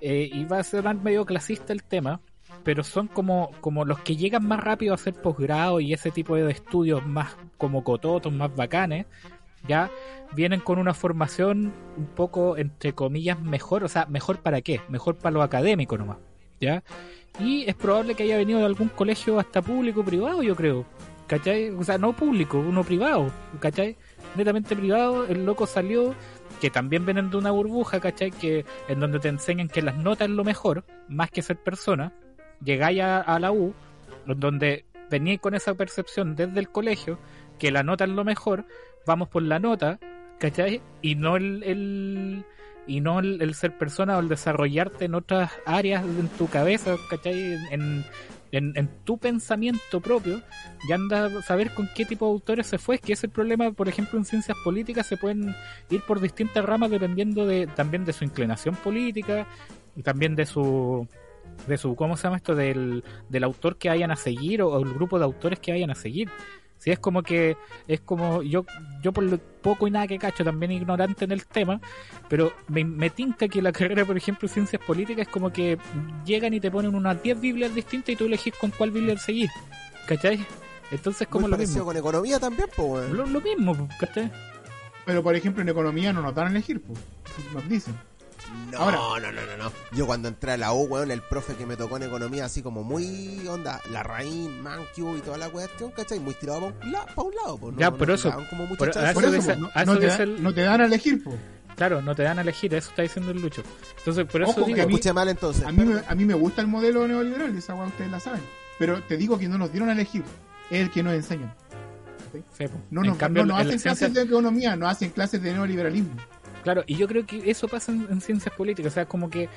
eh, y va a ser medio clasista el tema, pero son como, como los que llegan más rápido a hacer posgrado y ese tipo de estudios más como cototos, más bacanes, ya vienen con una formación un poco, entre comillas, mejor, o sea, mejor para qué, mejor para lo académico nomás, ya, y es probable que haya venido de algún colegio hasta público o privado, yo creo, ¿cachai? O sea, no público, uno privado, ¿cachai? Netamente privado, el loco salió, que también vienen de una burbuja, ¿cachai? Que en donde te enseñan que las notas es lo mejor, más que ser persona, llegáis a, la U, donde veníais con esa percepción desde el colegio, que la nota es lo mejor, vamos por la nota, ¿cachai? Y no el, y no el, el ser persona o el desarrollarte en otras áreas en tu cabeza, ¿cachai? En, en, en tu pensamiento propio, y anda a saber con qué tipo de autores se fue. Que ese es el problema, por ejemplo, en ciencias políticas se pueden ir por distintas ramas dependiendo de también de su inclinación política y también de su de su cómo se llama esto del, del autor que vayan a seguir o, o el grupo de autores que vayan a seguir si es como que es como yo yo por lo poco y nada que cacho también ignorante en el tema pero me, me tinca que la carrera por ejemplo de ciencias políticas es como que llegan y te ponen unas 10 biblias distintas y tú elegís con cuál biblia seguir ¿cachai? entonces es como lo mismo con economía también, pues, lo, lo mismo ¿cachai? Pero, por ejemplo, en economía no nos dan a elegir, pues. Nos dicen. No, Ahora- no, no, no, no. Yo cuando entré a la U, weón, el profe que me tocó en economía, así como muy onda, la raíz, Mankyu y toda la cuestión, ¿cachai? Muy tirado para un, la- pa' un lado, pues. Ya, no, por no eso- como por- Por eso no, no te, dan- el- no te dan a elegir, pues. claro no te dan a elegir eso está diciendo el Lucho entonces por eso Ojo, que digo a mí- Escuché mal entonces. A mí, me, a mí me gusta el modelo neoliberal, esa weá ustedes la saben. Pero te digo que no nos dieron a elegir. Es el que nos enseñan. Sí, po. No, en nos- cambio no nos hacen ciencia- clases de economía, no hacen clases de neoliberalismo. Claro, y yo creo que eso pasa en, en ciencias políticas, o sea, como que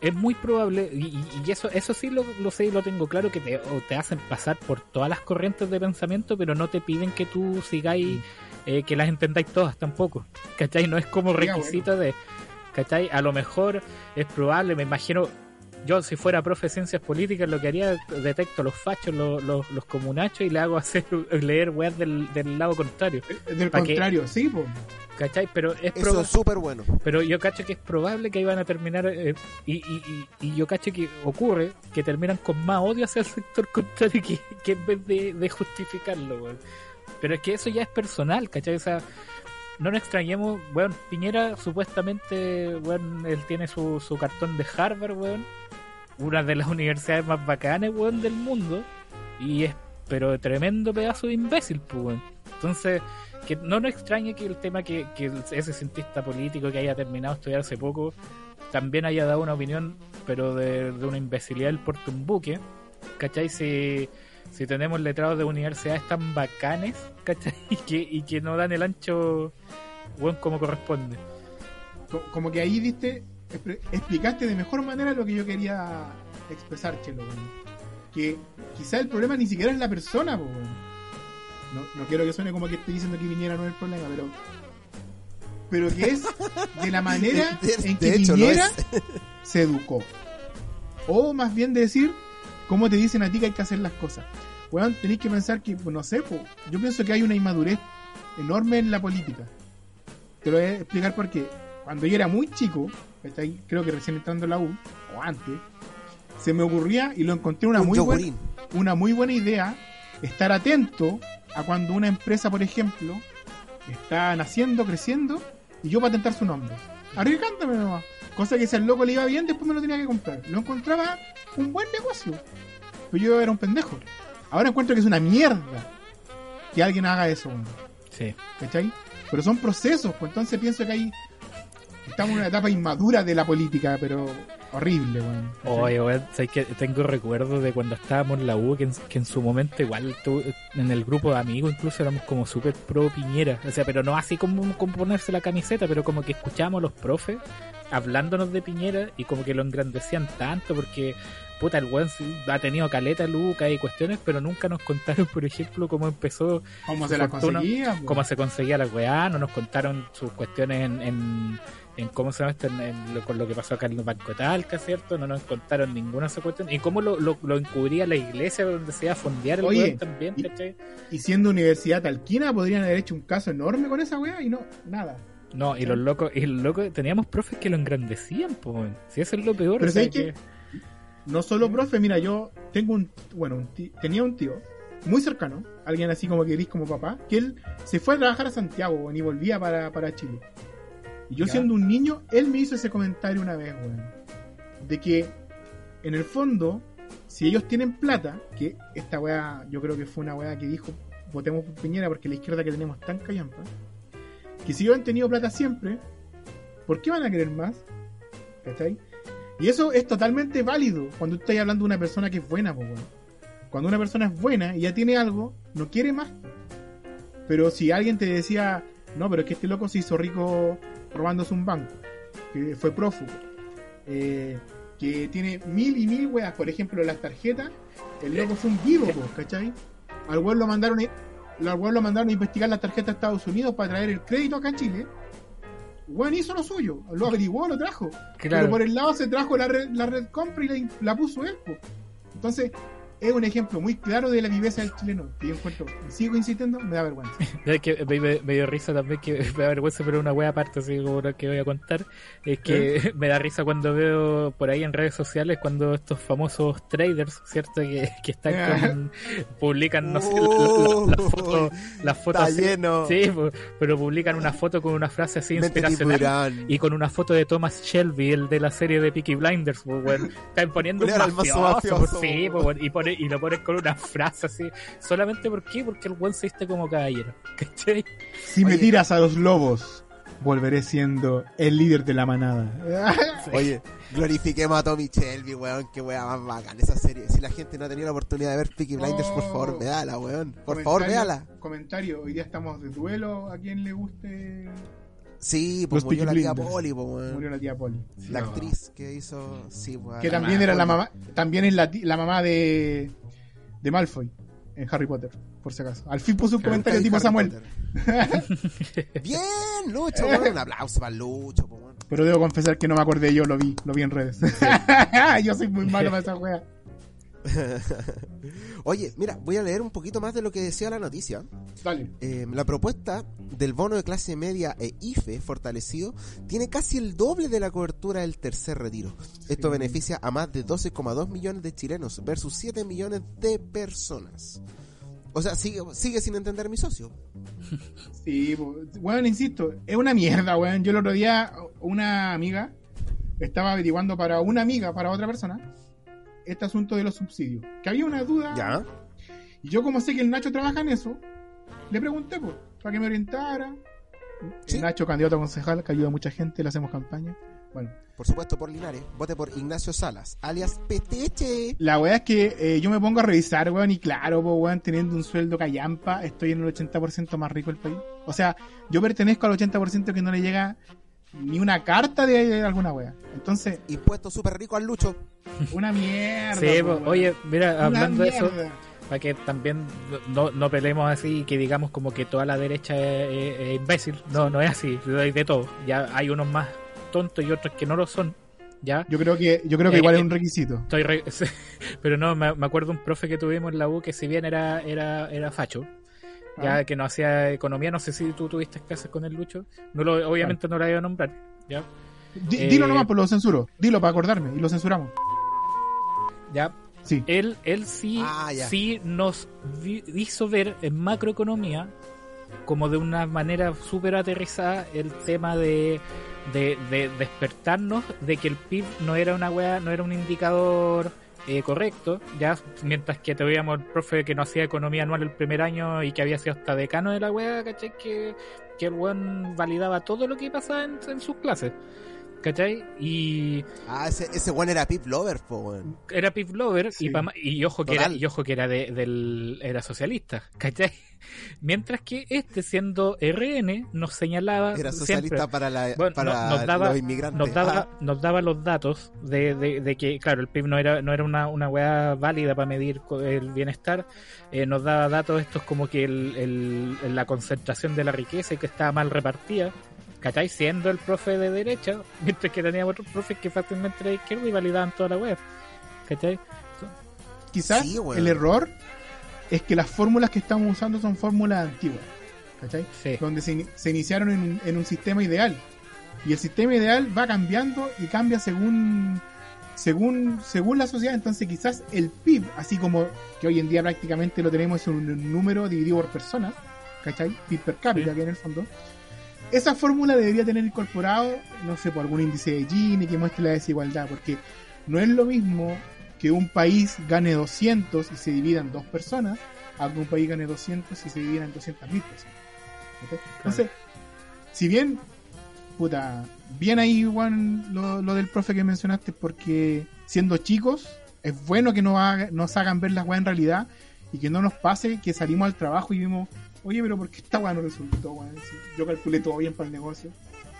es muy probable, y, y- eso eso sí lo, lo sé y lo tengo claro, que te, o te hacen pasar por todas las corrientes de pensamiento, pero no te piden que tú sigáis, eh, que las entendáis todas tampoco, ¿cachai? No es como Ya, requisito de, ¿cachai? A lo mejor es probable, me imagino, yo si fuera profe de ciencias políticas lo que haría, detecto los fachos, los, los, los comunachos y le hago hacer leer weas del, del lado contrario, Eh, Del contrario, sí, pues. ¿cachai? Pero es Eso es súper bueno. Pero yo cacho que es probable que iban a terminar, eh, y, y, y, y yo cacho que ocurre que terminan con más odio hacia el sector contrario que, que en vez de, de justificarlo, weón. Pero es que eso ya es personal, ¿cachai? O sea, no nos extrañemos, weón, Piñera supuestamente, weón, él tiene su, su cartón de Harvard, weón, una de las universidades más bacanas, weón, del mundo, y es, pero tremendo pedazo de imbécil, pues. Entonces, que no nos extrañe que el tema que, que ese cientista político que haya terminado de estudiar hace poco también haya dado una opinión, pero de, de una imbecilidad del porte un buque, ¿cachai? Si, Si tenemos letrados de universidades tan bacanes, ¿cachai? Y que, y que no dan el ancho, weón, como corresponde. Co- Como que ahí diste, explicaste de mejor manera lo que yo quería expresar, Chelo. weón. Que quizá el problema ni siquiera es la persona, po, weón. No, no quiero que suene como que estoy diciendo que viniera no es el problema, pero. Pero que es de la manera De- en de que hecho, viniera es. se educó. O más bien decir cómo te dicen a ti que hay que hacer las cosas. Weón, tenéis que pensar que, pues, no sé, po, yo pienso que hay una inmadurez enorme en la política. Te lo voy a explicar porque cuando yo era muy chico, ¿cachai? creo que recién entrando a la U, o antes, se me ocurría y lo encontré una Un muy, buena, una muy buena idea, estar atento a cuando una empresa, por ejemplo, está naciendo, creciendo, y yo patentar su nombre. Arriesgándome nomás. Cosa que si al loco le iba bien, después me lo tenía que comprar. Lo encontraba un buen negocio. Pero yo era un pendejo. Ahora encuentro que es una mierda que alguien haga eso. Sí. ¿cachai? Pero son procesos, pues entonces pienso que hay. Estamos en una etapa inmadura de la política, pero horrible, weón. Oye, weón, sabes que tengo recuerdos de cuando estábamos en la U, que en, que en su momento igual tu- en el grupo de amigos incluso éramos como súper pro Piñera. O sea, pero no así como, como ponerse la camiseta, pero como que escuchábamos a los profes hablándonos de Piñera y como que lo engrandecían tanto porque puta el weón ha tenido caleta, Luca y cuestiones, pero nunca nos contaron, por ejemplo, cómo empezó ¿Cómo se la fortuna, conseguía? cómo se conseguía la weá, no nos contaron sus cuestiones en, en, en cómo se llama esto, en, en lo, con lo que pasó acá en el Banco Talca, ¿cierto? No nos contaron ninguna de esas cuestiones. Y cómo lo, lo, lo encubría la iglesia donde se iba a fondear el Oye, también, y- ¿cachai? Y siendo Universidad Talquina, podrían haber hecho un caso enorme con esa weá y no, nada. No, y los locos, y los locos, teníamos profes que lo engrandecían, pues, si eso es lo peor. Pero o sea, ¿sabes qué? No solo profe, mira, yo tengo un, bueno, un ti- tenía un tío muy cercano, alguien así como que eres como papá, que él se fue a trabajar a Santiago y volvía para, para Chile. Y yo Ya. siendo un niño, él me hizo ese comentario una vez, weón, de que en el fondo, si ellos tienen plata, que esta weá, yo creo que fue una weá que dijo, votemos por Piñera porque la izquierda que tenemos tan callampa, que si ellos han tenido plata siempre, ¿por qué van a querer más? ¿Cachai? Y eso es totalmente válido cuando estás hablando de una persona que es buena, po, weón. Cuando una persona es buena y ya tiene algo, no quiere más. Pero si alguien te decía, no, pero es que este loco se hizo rico robándose un banco, que fue prófugo, eh, que tiene mil y mil weas, por ejemplo, las tarjetas, el loco fue un vivo, ¿cachai? Al weón lo mandaron a, al lo mandaron a investigar las tarjetas a Estados Unidos para traer el crédito acá a Chile. Weón hizo lo suyo, lo averiguó, lo trajo. Claro. Pero por el lado se trajo la red, la red compra y la, la puso él. po. Entonces, es un ejemplo muy claro de la viveza del chileno. Que yo encuentro, sigo insistiendo, me da vergüenza. Es que me, me- me dio risa también, que me da vergüenza, pero una wea aparte, así como la que voy a contar, es que me da risa cuando veo por ahí en redes sociales, cuando estos famosos traders, ¿cierto? Que, que están con, publican, no sé, la- la- la- las fotos, las fotos Está así- lleno. sí, pero publican una foto con una frase así inspiracional. Y con una foto de Thomas Shelby, el de la serie de Peaky Blinders, pues, weón. Están poniendo un mafioso, mafioso, sí, pues, weón, y, y lo ponen con una frase así. Solamente por qué? Porque el weón se viste como caballero. ¿Cachai? Si me tiras a los lobos, volveré siendo el líder de la manada. Oye, glorifiquemos a Tommy Shelby, weón. Qué weá más bacán esa serie. Si la gente no ha tenido la oportunidad de ver Peaky Blinders, por favor, Oh. véala, weón. Por favor, véala. Comentario, hoy día estamos de duelo. A quien le guste. Sí, pues Los murió la tía. Poli, pues. Murió la tía Poli. La No. actriz que hizo, sí, pues. Que la también mamá era la mamá. También es la, la mamá de. de Malfoy en Harry Potter, por si acaso. Al fin puso un comentario Harry tipo Samuel. Potter. Bien, Lucho, weón. Un aplauso para Lucho, pues, weón. Pero debo confesar que no me acordé yo, lo vi, lo vi en redes. yo soy muy malo para esa wea. Oye, mira, voy a leer un poquito más de lo que decía la noticia. Dale. Eh, la propuesta del bono de clase media e IFE fortalecido tiene casi el doble de la cobertura del tercer retiro. Esto Sí. beneficia a más de 12,2 millones de chilenos versus 7 millones de personas. O sea, sigue, sigue sin entender mi socio. Sí, weón, insisto, es una mierda, weón. Yo el otro día, una amiga estaba averiguando para una amiga, para otra persona, este asunto de los subsidios. Que había una duda. ¿Ya? Y yo, como sé que el Nacho trabaja en eso, le pregunté, pues, para que me orientara. Sí. El Nacho, candidato a concejal, que ayuda a mucha gente, le hacemos campaña. Bueno, Por supuesto, por Linares. Vote por Ignacio Salas, alias Peteche. la weá es que eh, yo me pongo a revisar, weón, y claro, po, weón, teniendo un sueldo callampa, estoy en el 80% más rico del país. O sea, yo pertenezco al 80% que no le llega ni una carta de alguna weá. Entonces, Impuesto súper rico al Lucho. una mierda. Sí, po, oye, mira, hablando de eso, para que también no, no peleemos así y que digamos como que toda la derecha es, es- es imbécil. No, no es así, hay de todo. Ya hay unos más tontos y otros que no lo son. Ya, Yo creo que, yo creo que Eh, igual eh, es un requisito. estoy re- pero no, me, me acuerdo un profe que tuvimos en la U que si bien era, era, era facho, ya Ah. que no hacía economía, no sé si tú tuviste clases con el Lucho, no lo, obviamente no la iba a nombrar, ya, eh, Dilo nomás, pues lo censuro. Dilo para acordarme y lo censuramos. ya, Sí. él, él sí, Ah, sí nos hizo ver en macroeconomía como de una manera súper aterrizada el tema de, de, de despertarnos de que el PIB no era una wea, no era un indicador eh, correcto, ya mientras que teníamos el profe que no hacía economía anual el primer año y que había sido hasta decano de la wea, ¿cachai? Que, que el weón validaba todo lo que pasaba en, en sus clases. ¿Cachai? Y Ah, ese, ese weón era Pip Lover, po, weón. era Pip Lover Sí. y, ojo que era, y ojo que era de, del era socialista, ¿cachai? Mientras que este siendo RN nos señalaba Era siempre- socialista para, la, Bueno, para no- nos daba- los inmigrantes. nos daba, Ah, nos daba los datos de, de, de que, claro, el PIB no era, no era una, una weá válida para medir el bienestar. Eh, nos daba datos estos como que el, el- la concentración de la riqueza y que estaba mal repartida. ¿Cachai? Siendo el profe de derecha, mientras que teníamos otros profes que fácilmente era de izquierda y validaban toda la web. ¿Cachai? Quizás Sí, el error es que las fórmulas que estamos usando son fórmulas antiguas. ¿Cachai? Sí. Donde se, ini- se iniciaron en un, en un sistema ideal. Y el sistema ideal va cambiando y cambia según según según la sociedad. Entonces quizás el PIB, así como que hoy en día prácticamente lo tenemos es un, un número dividido por personas, ¿cachai? PIB per cápita, Sí. que en el fondo. Esa fórmula debería tener incorporado, no sé, por algún índice de Gini que muestre la desigualdad, porque no es lo mismo que un país gane 200 y se divida en dos personas, a que un país gane 200 y se divida en 200 mil personas. ¿Ok? Entonces, si bien, puta, bien ahí, Juan, lo, lo del profe que mencionaste, porque siendo chicos, es bueno que nos, haga- nos hagan ver las weas en realidad y que no nos pase que salimos al trabajo y vimos, oye, pero ¿por qué esta wea no resultó, yo calculé todo bien para el negocio.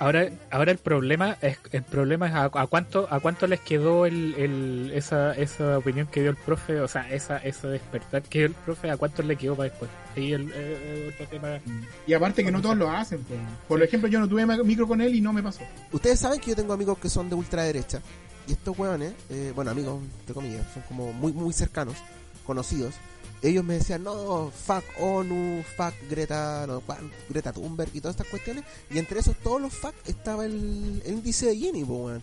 Ahora, ahora el problema es el problema es a, a cuánto a cuánto les quedó el, el- esa, esa opinión que dio el profe, o sea, esa ese despertar que dio el profe, a cuánto le quedó para después. Ahí el, eh, otro tema. Y aparte que no todos lo hacen, pues. Por ejemplo, yo no tuve micro con él y no me pasó. Ustedes saben que yo tengo amigos que son de ultraderecha. Y estos weones, eh, bueno, amigos, entre comillas, son como muy, muy cercanos, conocidos. Ellos me decían, no, fuck ONU, fuck Greta, no, Greta Thunberg y todas estas cuestiones. Y entre esos, todos los fuck, estaba el, el índice de Gini, weón.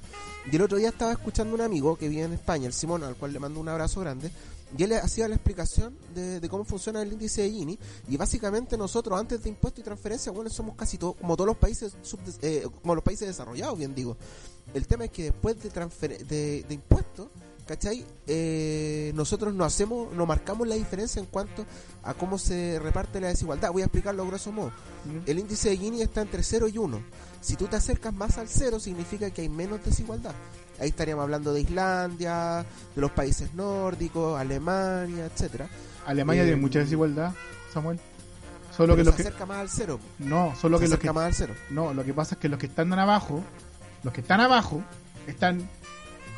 Y el otro día estaba escuchando un amigo que vive en España, el Simón, al cual le mando un abrazo grande. Y él hacía la explicación de, de cómo funciona el índice de Gini. Y básicamente nosotros, antes de impuestos y transferencias, bueno, somos casi todos, como todos los países, eh, como los países desarrollados, bien digo. El tema es que después de, de, de impuestos, ¿cachai? Eh, nosotros no hacemos, no marcamos la diferencia en cuanto a cómo se reparte la desigualdad. Voy a explicarlo a grosso modo. El índice de Gini está entre 0 y 1. Si tú te acercas más al 0, significa que hay menos desigualdad. Ahí estaríamos hablando de Islandia, de los países nórdicos, Alemania, etcétera. Alemania Eh, tiene mucha desigualdad, Samuel. Solo que los se que acerca más al 0. no, solo Se que los que más al 0. no, lo que pasa es que los que están abajo, los que están abajo están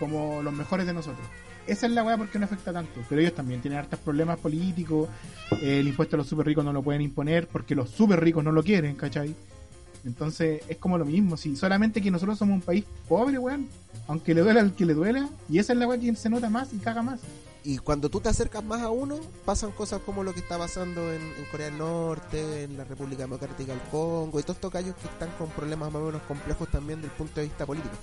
como los mejores de nosotros. Esa es la weá porque no afecta tanto, pero ellos también tienen hartos problemas políticos, eh, el impuesto a los super ricos no lo pueden imponer porque los super ricos no lo quieren, ¿cachai? Entonces es como lo mismo, si solamente que nosotros somos un país pobre, weón, aunque le duela al que le duela, y esa es la weá que se nota más y caga más. Y cuando tú te acercas más a uno, pasan cosas como lo que está pasando en, en Corea del Norte, en la República Democrática del Congo, y todos estos callos que están con problemas más o menos complejos también desde el punto de vista político.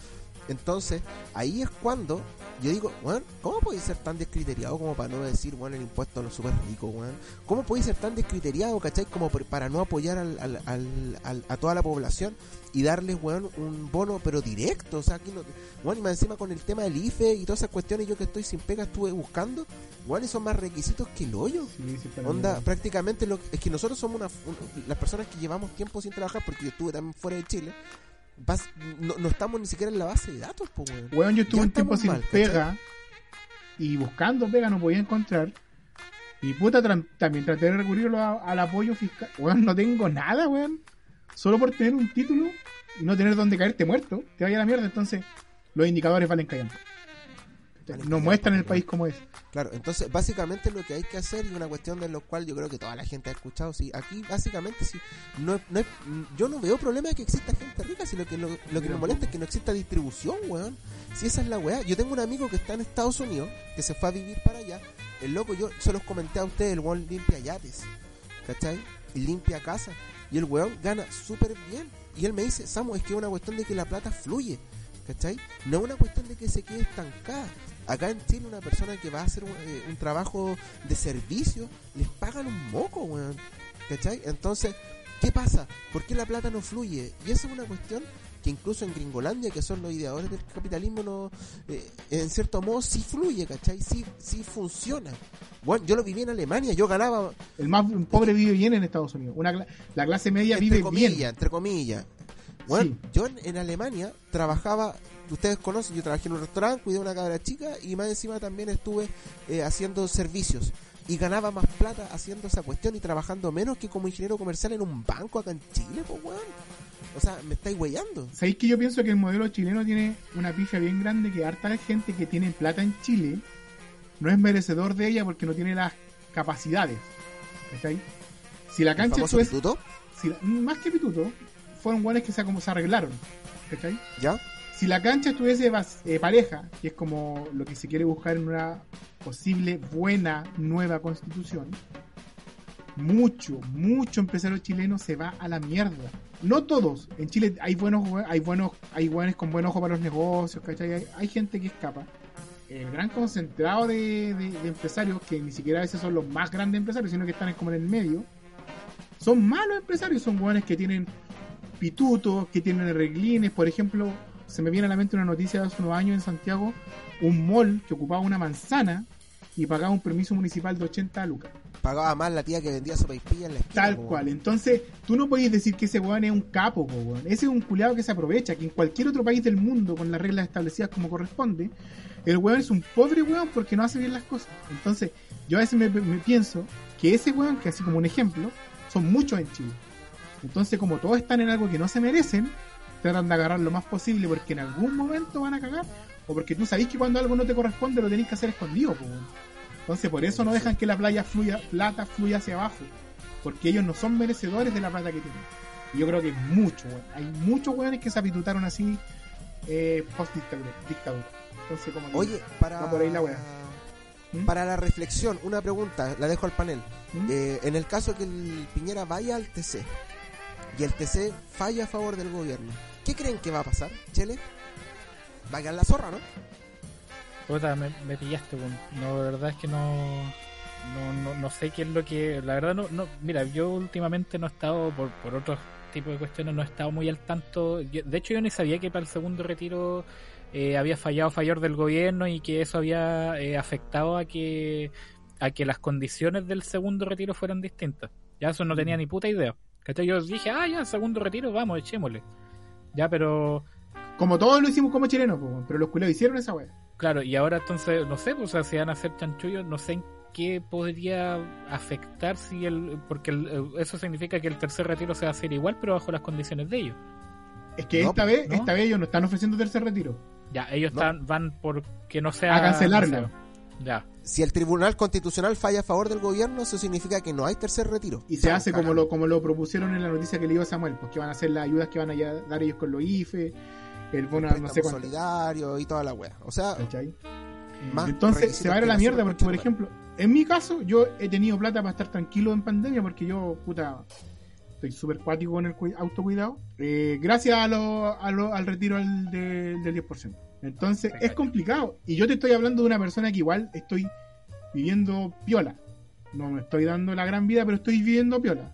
Entonces, ahí es cuando yo digo, weón, ¿cómo podéis ser tan descriteriado como para no decir, weón, el impuesto a los super ricos, weón? ¿Cómo podéis ser tan descriteriado, cachai, como para no apoyar al, al- al- al- a toda la población y darles, weón, un bono, pero directo? O sea, aquí no, weón, y más encima con el tema del IFE y todas esas cuestiones, yo que estoy sin pega estuve buscando, weón, y son más requisitos que el hoyo. Sí, Onda, bien. prácticamente lo, es que nosotros somos una, un- las personas que llevamos tiempo sin trabajar, porque yo estuve también fuera de Chile, vas- no, no estamos ni siquiera en la base de datos, po, weón. Weón, yo estuve un tiempo sin mal, ¿cachai? pega y buscando pega no podía encontrar. Y puta, tra- también traté de recurrir a- al apoyo fiscal. Weón, no tengo nada, weón. Solo por tener un título y no tener donde caerte muerto, te vaya a la mierda. Entonces, los indicadores valen callando. Callampa, muestran el país como es. Claro, entonces básicamente lo que hay que hacer y una cuestión de lo cual yo creo que toda la gente ha escuchado, sí, aquí básicamente sí, no, no es- yo no veo problema de que exista gente rica, si lo que, lo, lo que me molesta es que no exista distribución, weón. Si esa es la weá, yo tengo un amigo que está en Estados Unidos, que se fue a vivir para allá, el loco, yo se los comenté a ustedes, el weón limpia yates, ¿cachai? Y limpia casa, y el weón gana súper bien, y él me dice, Samu, es que es una cuestión de que la plata fluye, ¿cachai? No es una cuestión de que se quede estancada. Acá en Chile una persona que va a hacer un, eh, un trabajo de servicio, les pagan un moco, weón. ¿Cachai? Entonces, ¿qué pasa? ¿Por qué la plata no fluye? Y esa es una cuestión que incluso en Gringolandia, que son los ideadores del capitalismo, no, eh, en cierto modo sí fluye, ¿cachai? Sí, sí funciona. Bueno, yo lo viví en Alemania, yo ganaba, El más pobre vive bien en Estados Unidos. Una, la clase media entre vive comillas, bien. entre comillas. Bueno, Sí. yo en, en Alemania trabajaba, ustedes conocen, yo trabajé en un restaurante, cuidé a una cabra chica y más encima también estuve eh, haciendo servicios. Y ganaba más plata haciendo esa cuestión y trabajando menos que como ingeniero comercial en un banco acá en Chile, pues weón. O sea, me estáis weyando. ¿Sabéis que yo pienso que el modelo chileno tiene una pifia bien grande que harta gente que tiene plata en Chile no es merecedor de ella porque no tiene las capacidades. ¿Cachai? Si la cancha pituto, si la- más que pituto, fueron guanes que se, como se arreglaron. ¿Cachai? ¿ya? Si la cancha estuviese eh, pareja, que es como lo que se quiere buscar en una posible buena nueva constitución, mucho, mucho empresario chileno se va a la mierda. No todos. En Chile hay buenos, hay buenos, hay buenos con buen ojo para los negocios, ¿cachai? Hay, gente que escapa. El gran concentrado de, empresarios, que ni siquiera a veces son los más grandes empresarios, sino que están como en el medio, son malos empresarios, son buenos que tienen pitutos, que tienen arreglines. Por ejemplo, se me viene a la mente una noticia de hace unos años en Santiago, un mall que ocupaba una manzana y pagaba un permiso municipal de 80 lucas. Pagaba más la tía que vendía sopaipilla en la esquina. Tal po, cual. Entonces, tú no podés decir que ese weón es un capo, po, weón. Ese es un culiado que se aprovecha, que en cualquier otro país del mundo, con las reglas establecidas como corresponde, el weón es un pobre weón porque no hace bien las cosas. Entonces, yo a veces me, me pienso que ese weón, que así como un ejemplo, son muchos en Chile. Entonces, como todos están en algo que no se merecen, tratan de agarrar lo más posible porque en algún momento van a cagar, o porque tú sabés que cuando algo no te corresponde lo tenés que hacer escondido, po. Entonces, por eso no dejan que la playa fluya, plata fluya hacia abajo, porque ellos no son merecedores de la plata que tienen. Y yo creo que mucho, weón. Hay muchos weones que se apitutaron así eh, post dictadura. dictadura. Entonces, como Oye, para, Va por ahí la. ¿Mm? para la reflexión, una pregunta, la dejo al panel. ¿Mm? Eh, en el caso que el Piñera vaya al TC y el TC falla a favor del gobierno, ¿qué creen que va a pasar, Chele? Va a quedar la zorra, ¿no? Puta, me, me pillaste, weón. No, la verdad es que no, no, no, no sé qué es lo que. La verdad, no, no. Mira, yo últimamente no he estado, por, por otros tipos de cuestiones, no he estado muy al tanto. Yo- de hecho, yo ni sabía que para el segundo retiro eh, había fallado fallar del gobierno y que eso había eh, afectado a que a que las condiciones del segundo retiro fueran distintas. Ya eso no tenía ni puta idea. ¿Cachai? Yo dije, ah, ya, segundo retiro, vamos, echémosle. Ya, pero Como todos lo hicimos como chilenos, po, pero los culeros hicieron esa wea. Claro, y ahora entonces, no sé, pues, o sea, si van a hacer chanchullos, no sé en qué podría afectar si el. Porque el- eso significa que el tercer retiro se va a hacer igual, pero bajo las condiciones de ellos. Es que No, esta vez, ¿no? esta vez ellos no están ofreciendo tercer retiro. Ya, ellos No. están, van por que no sea. A cancelarla. Ya, Si el Tribunal Constitucional falla a favor del gobierno, eso significa que no hay tercer retiro. Y se hace como lo, como lo propusieron en la noticia que le dio Samuel, pues que van a hacer las ayudas que van a dar ellos con los IFE, el bono no sé cuánto. solidario y toda la wea. O sea, más Entonces se va a ir a la mierda porque, por ejemplo, en mi caso, yo he tenido plata para estar tranquilo en pandemia porque yo, puta, estoy súper cuático con el cui- autocuidado. eh, gracias a lo, a lo- al retiro al de- del 10%. Entonces es complicado. Y yo te estoy hablando de una persona que igual estoy viviendo piola. No me estoy dando la gran vida, pero estoy viviendo piola.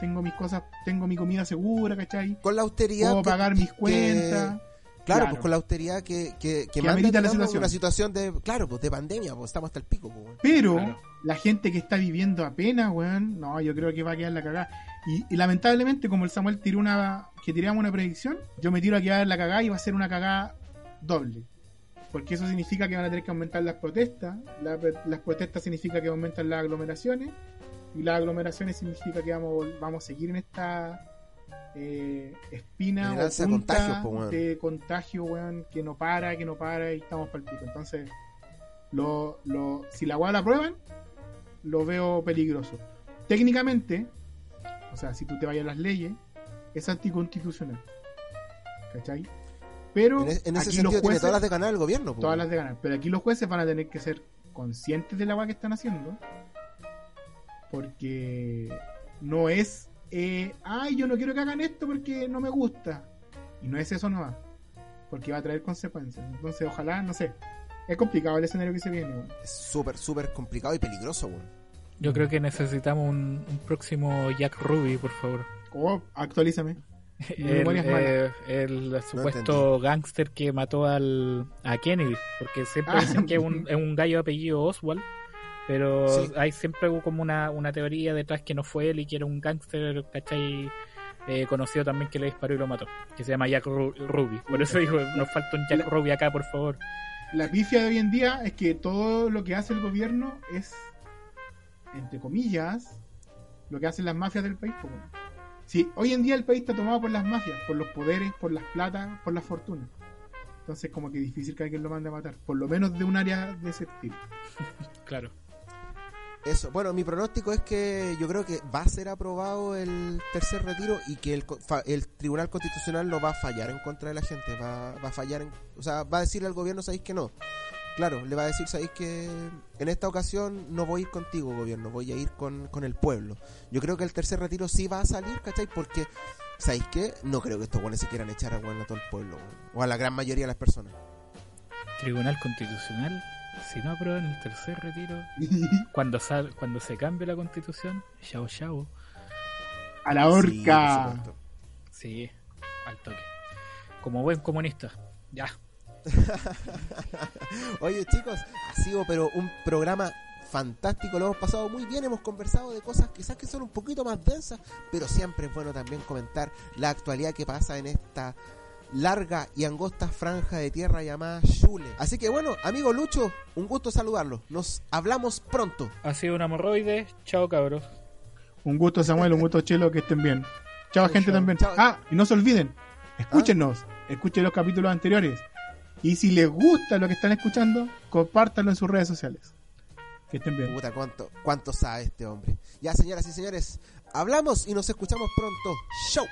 Tengo mis cosas, tengo mi comida segura, ¿cachai? Con la austeridad. Puedo que- pagar mis que- cuentas. Claro, Claro. pues con la austeridad que, que, que Que manda, amerita la situación. una situación de, claro, pues de pandemia, pues estamos hasta el pico, pues. weón. Pero Claro. la gente que está viviendo apenas, weón, no, yo creo que va a quedar la cagada. Y, y lamentablemente, como el Samuel tiró una. que tiramos una predicción, yo me tiro a quedar la cagada y va a ser una cagada doble. Porque eso significa que van a tener que aumentar las protestas. la- las protestas significa que aumentan las aglomeraciones. Y las aglomeraciones significa que vamos, vamos a seguir en esta eh, espina o punta po, de contagio, weón, que no para, que no para y estamos para el pico. Entonces, lo, lo, si la weá la aprueban, lo veo peligroso. Técnicamente, o sea, si tú te vayas a las leyes, es anticonstitucional. ¿Cachai? Pero En, en ese aquí sentido los tiene jueces, todas las de ganar el gobierno. po, todas las de ganar. Pero aquí los jueces van a tener que ser conscientes de la weá que están haciendo. Porque no es, eh, ay, yo no quiero que hagan esto porque no me gusta. Y no es eso nomás. Porque va a traer consecuencias. Entonces, ojalá, no sé. Es complicado el escenario que se viene. weón. Es súper, súper complicado y peligroso, weón. Yo creo que necesitamos un, un próximo Jack Ruby, por favor. Oh, actualízame. El, eh, el supuesto gángster que mató al, a Kennedy, porque siempre Ah. dicen que es un, es un gallo de apellido Oswald, pero Sí. hay siempre hubo como una, una teoría detrás que no fue él y que era un gángster, ¿cachai? Eh, conocido también que le disparó y lo mató, que se llama Jack Ru- Ruby. Por eso digo, nos falta un Jack Ruby acá, por favor. La pifia de hoy en día es que todo lo que hace el gobierno es, entre comillas, lo que hacen las mafias del país. Sí, hoy en día el país está tomado por las mafias, por los poderes, por las plata, por las fortunas. Entonces, como que difícil que alguien lo mande a matar, por lo menos de un área de ese tipo. Claro. Eso, bueno, mi pronóstico es que yo creo que va a ser aprobado el tercer retiro y que el, co- fa- el Tribunal Constitucional lo va a fallar en contra de la gente, va, va a fallar, en, o sea, va a decirle al gobierno, sabéis que no. Claro, le va a decir, sabéis que en esta ocasión no voy a ir contigo, gobierno, voy a ir con, con el pueblo. Yo creo que el tercer retiro sí va a salir, ¿cachai? Porque, ¿sabéis qué? No creo que estos buenos se quieran echar a, weón, a todo el pueblo, o a la gran mayoría de las personas. Tribunal Constitucional, si no aprueban el tercer retiro, cuando, sal, cuando se cambie la constitución, chao, chao. a la Sí, horca. supuesto. Sí, al toque. Como buen comunista. Ya. Oye chicos, ha sido pero un programa fantástico, lo hemos pasado muy bien, hemos conversado de cosas quizás que son un poquito más densas, pero siempre es bueno también comentar la actualidad que pasa en esta larga y angosta franja de tierra llamada Shule. Así que bueno, amigo Lucho, un gusto saludarlo. Nos hablamos pronto. Ha sido un hemorroide. Chao, cabros. Un gusto, Samuel, un gusto, Chelo, que estén bien. Chao, gente, chao. también. Chao. Ah, y no se olviden, escúchenos, escuchen los capítulos anteriores. Y si les gusta lo que están escuchando, compártanlo en sus redes sociales. Que estén bien. Puta, cuánto, cuánto sabe este hombre. Ya, señoras y señores, hablamos y nos escuchamos pronto. Show.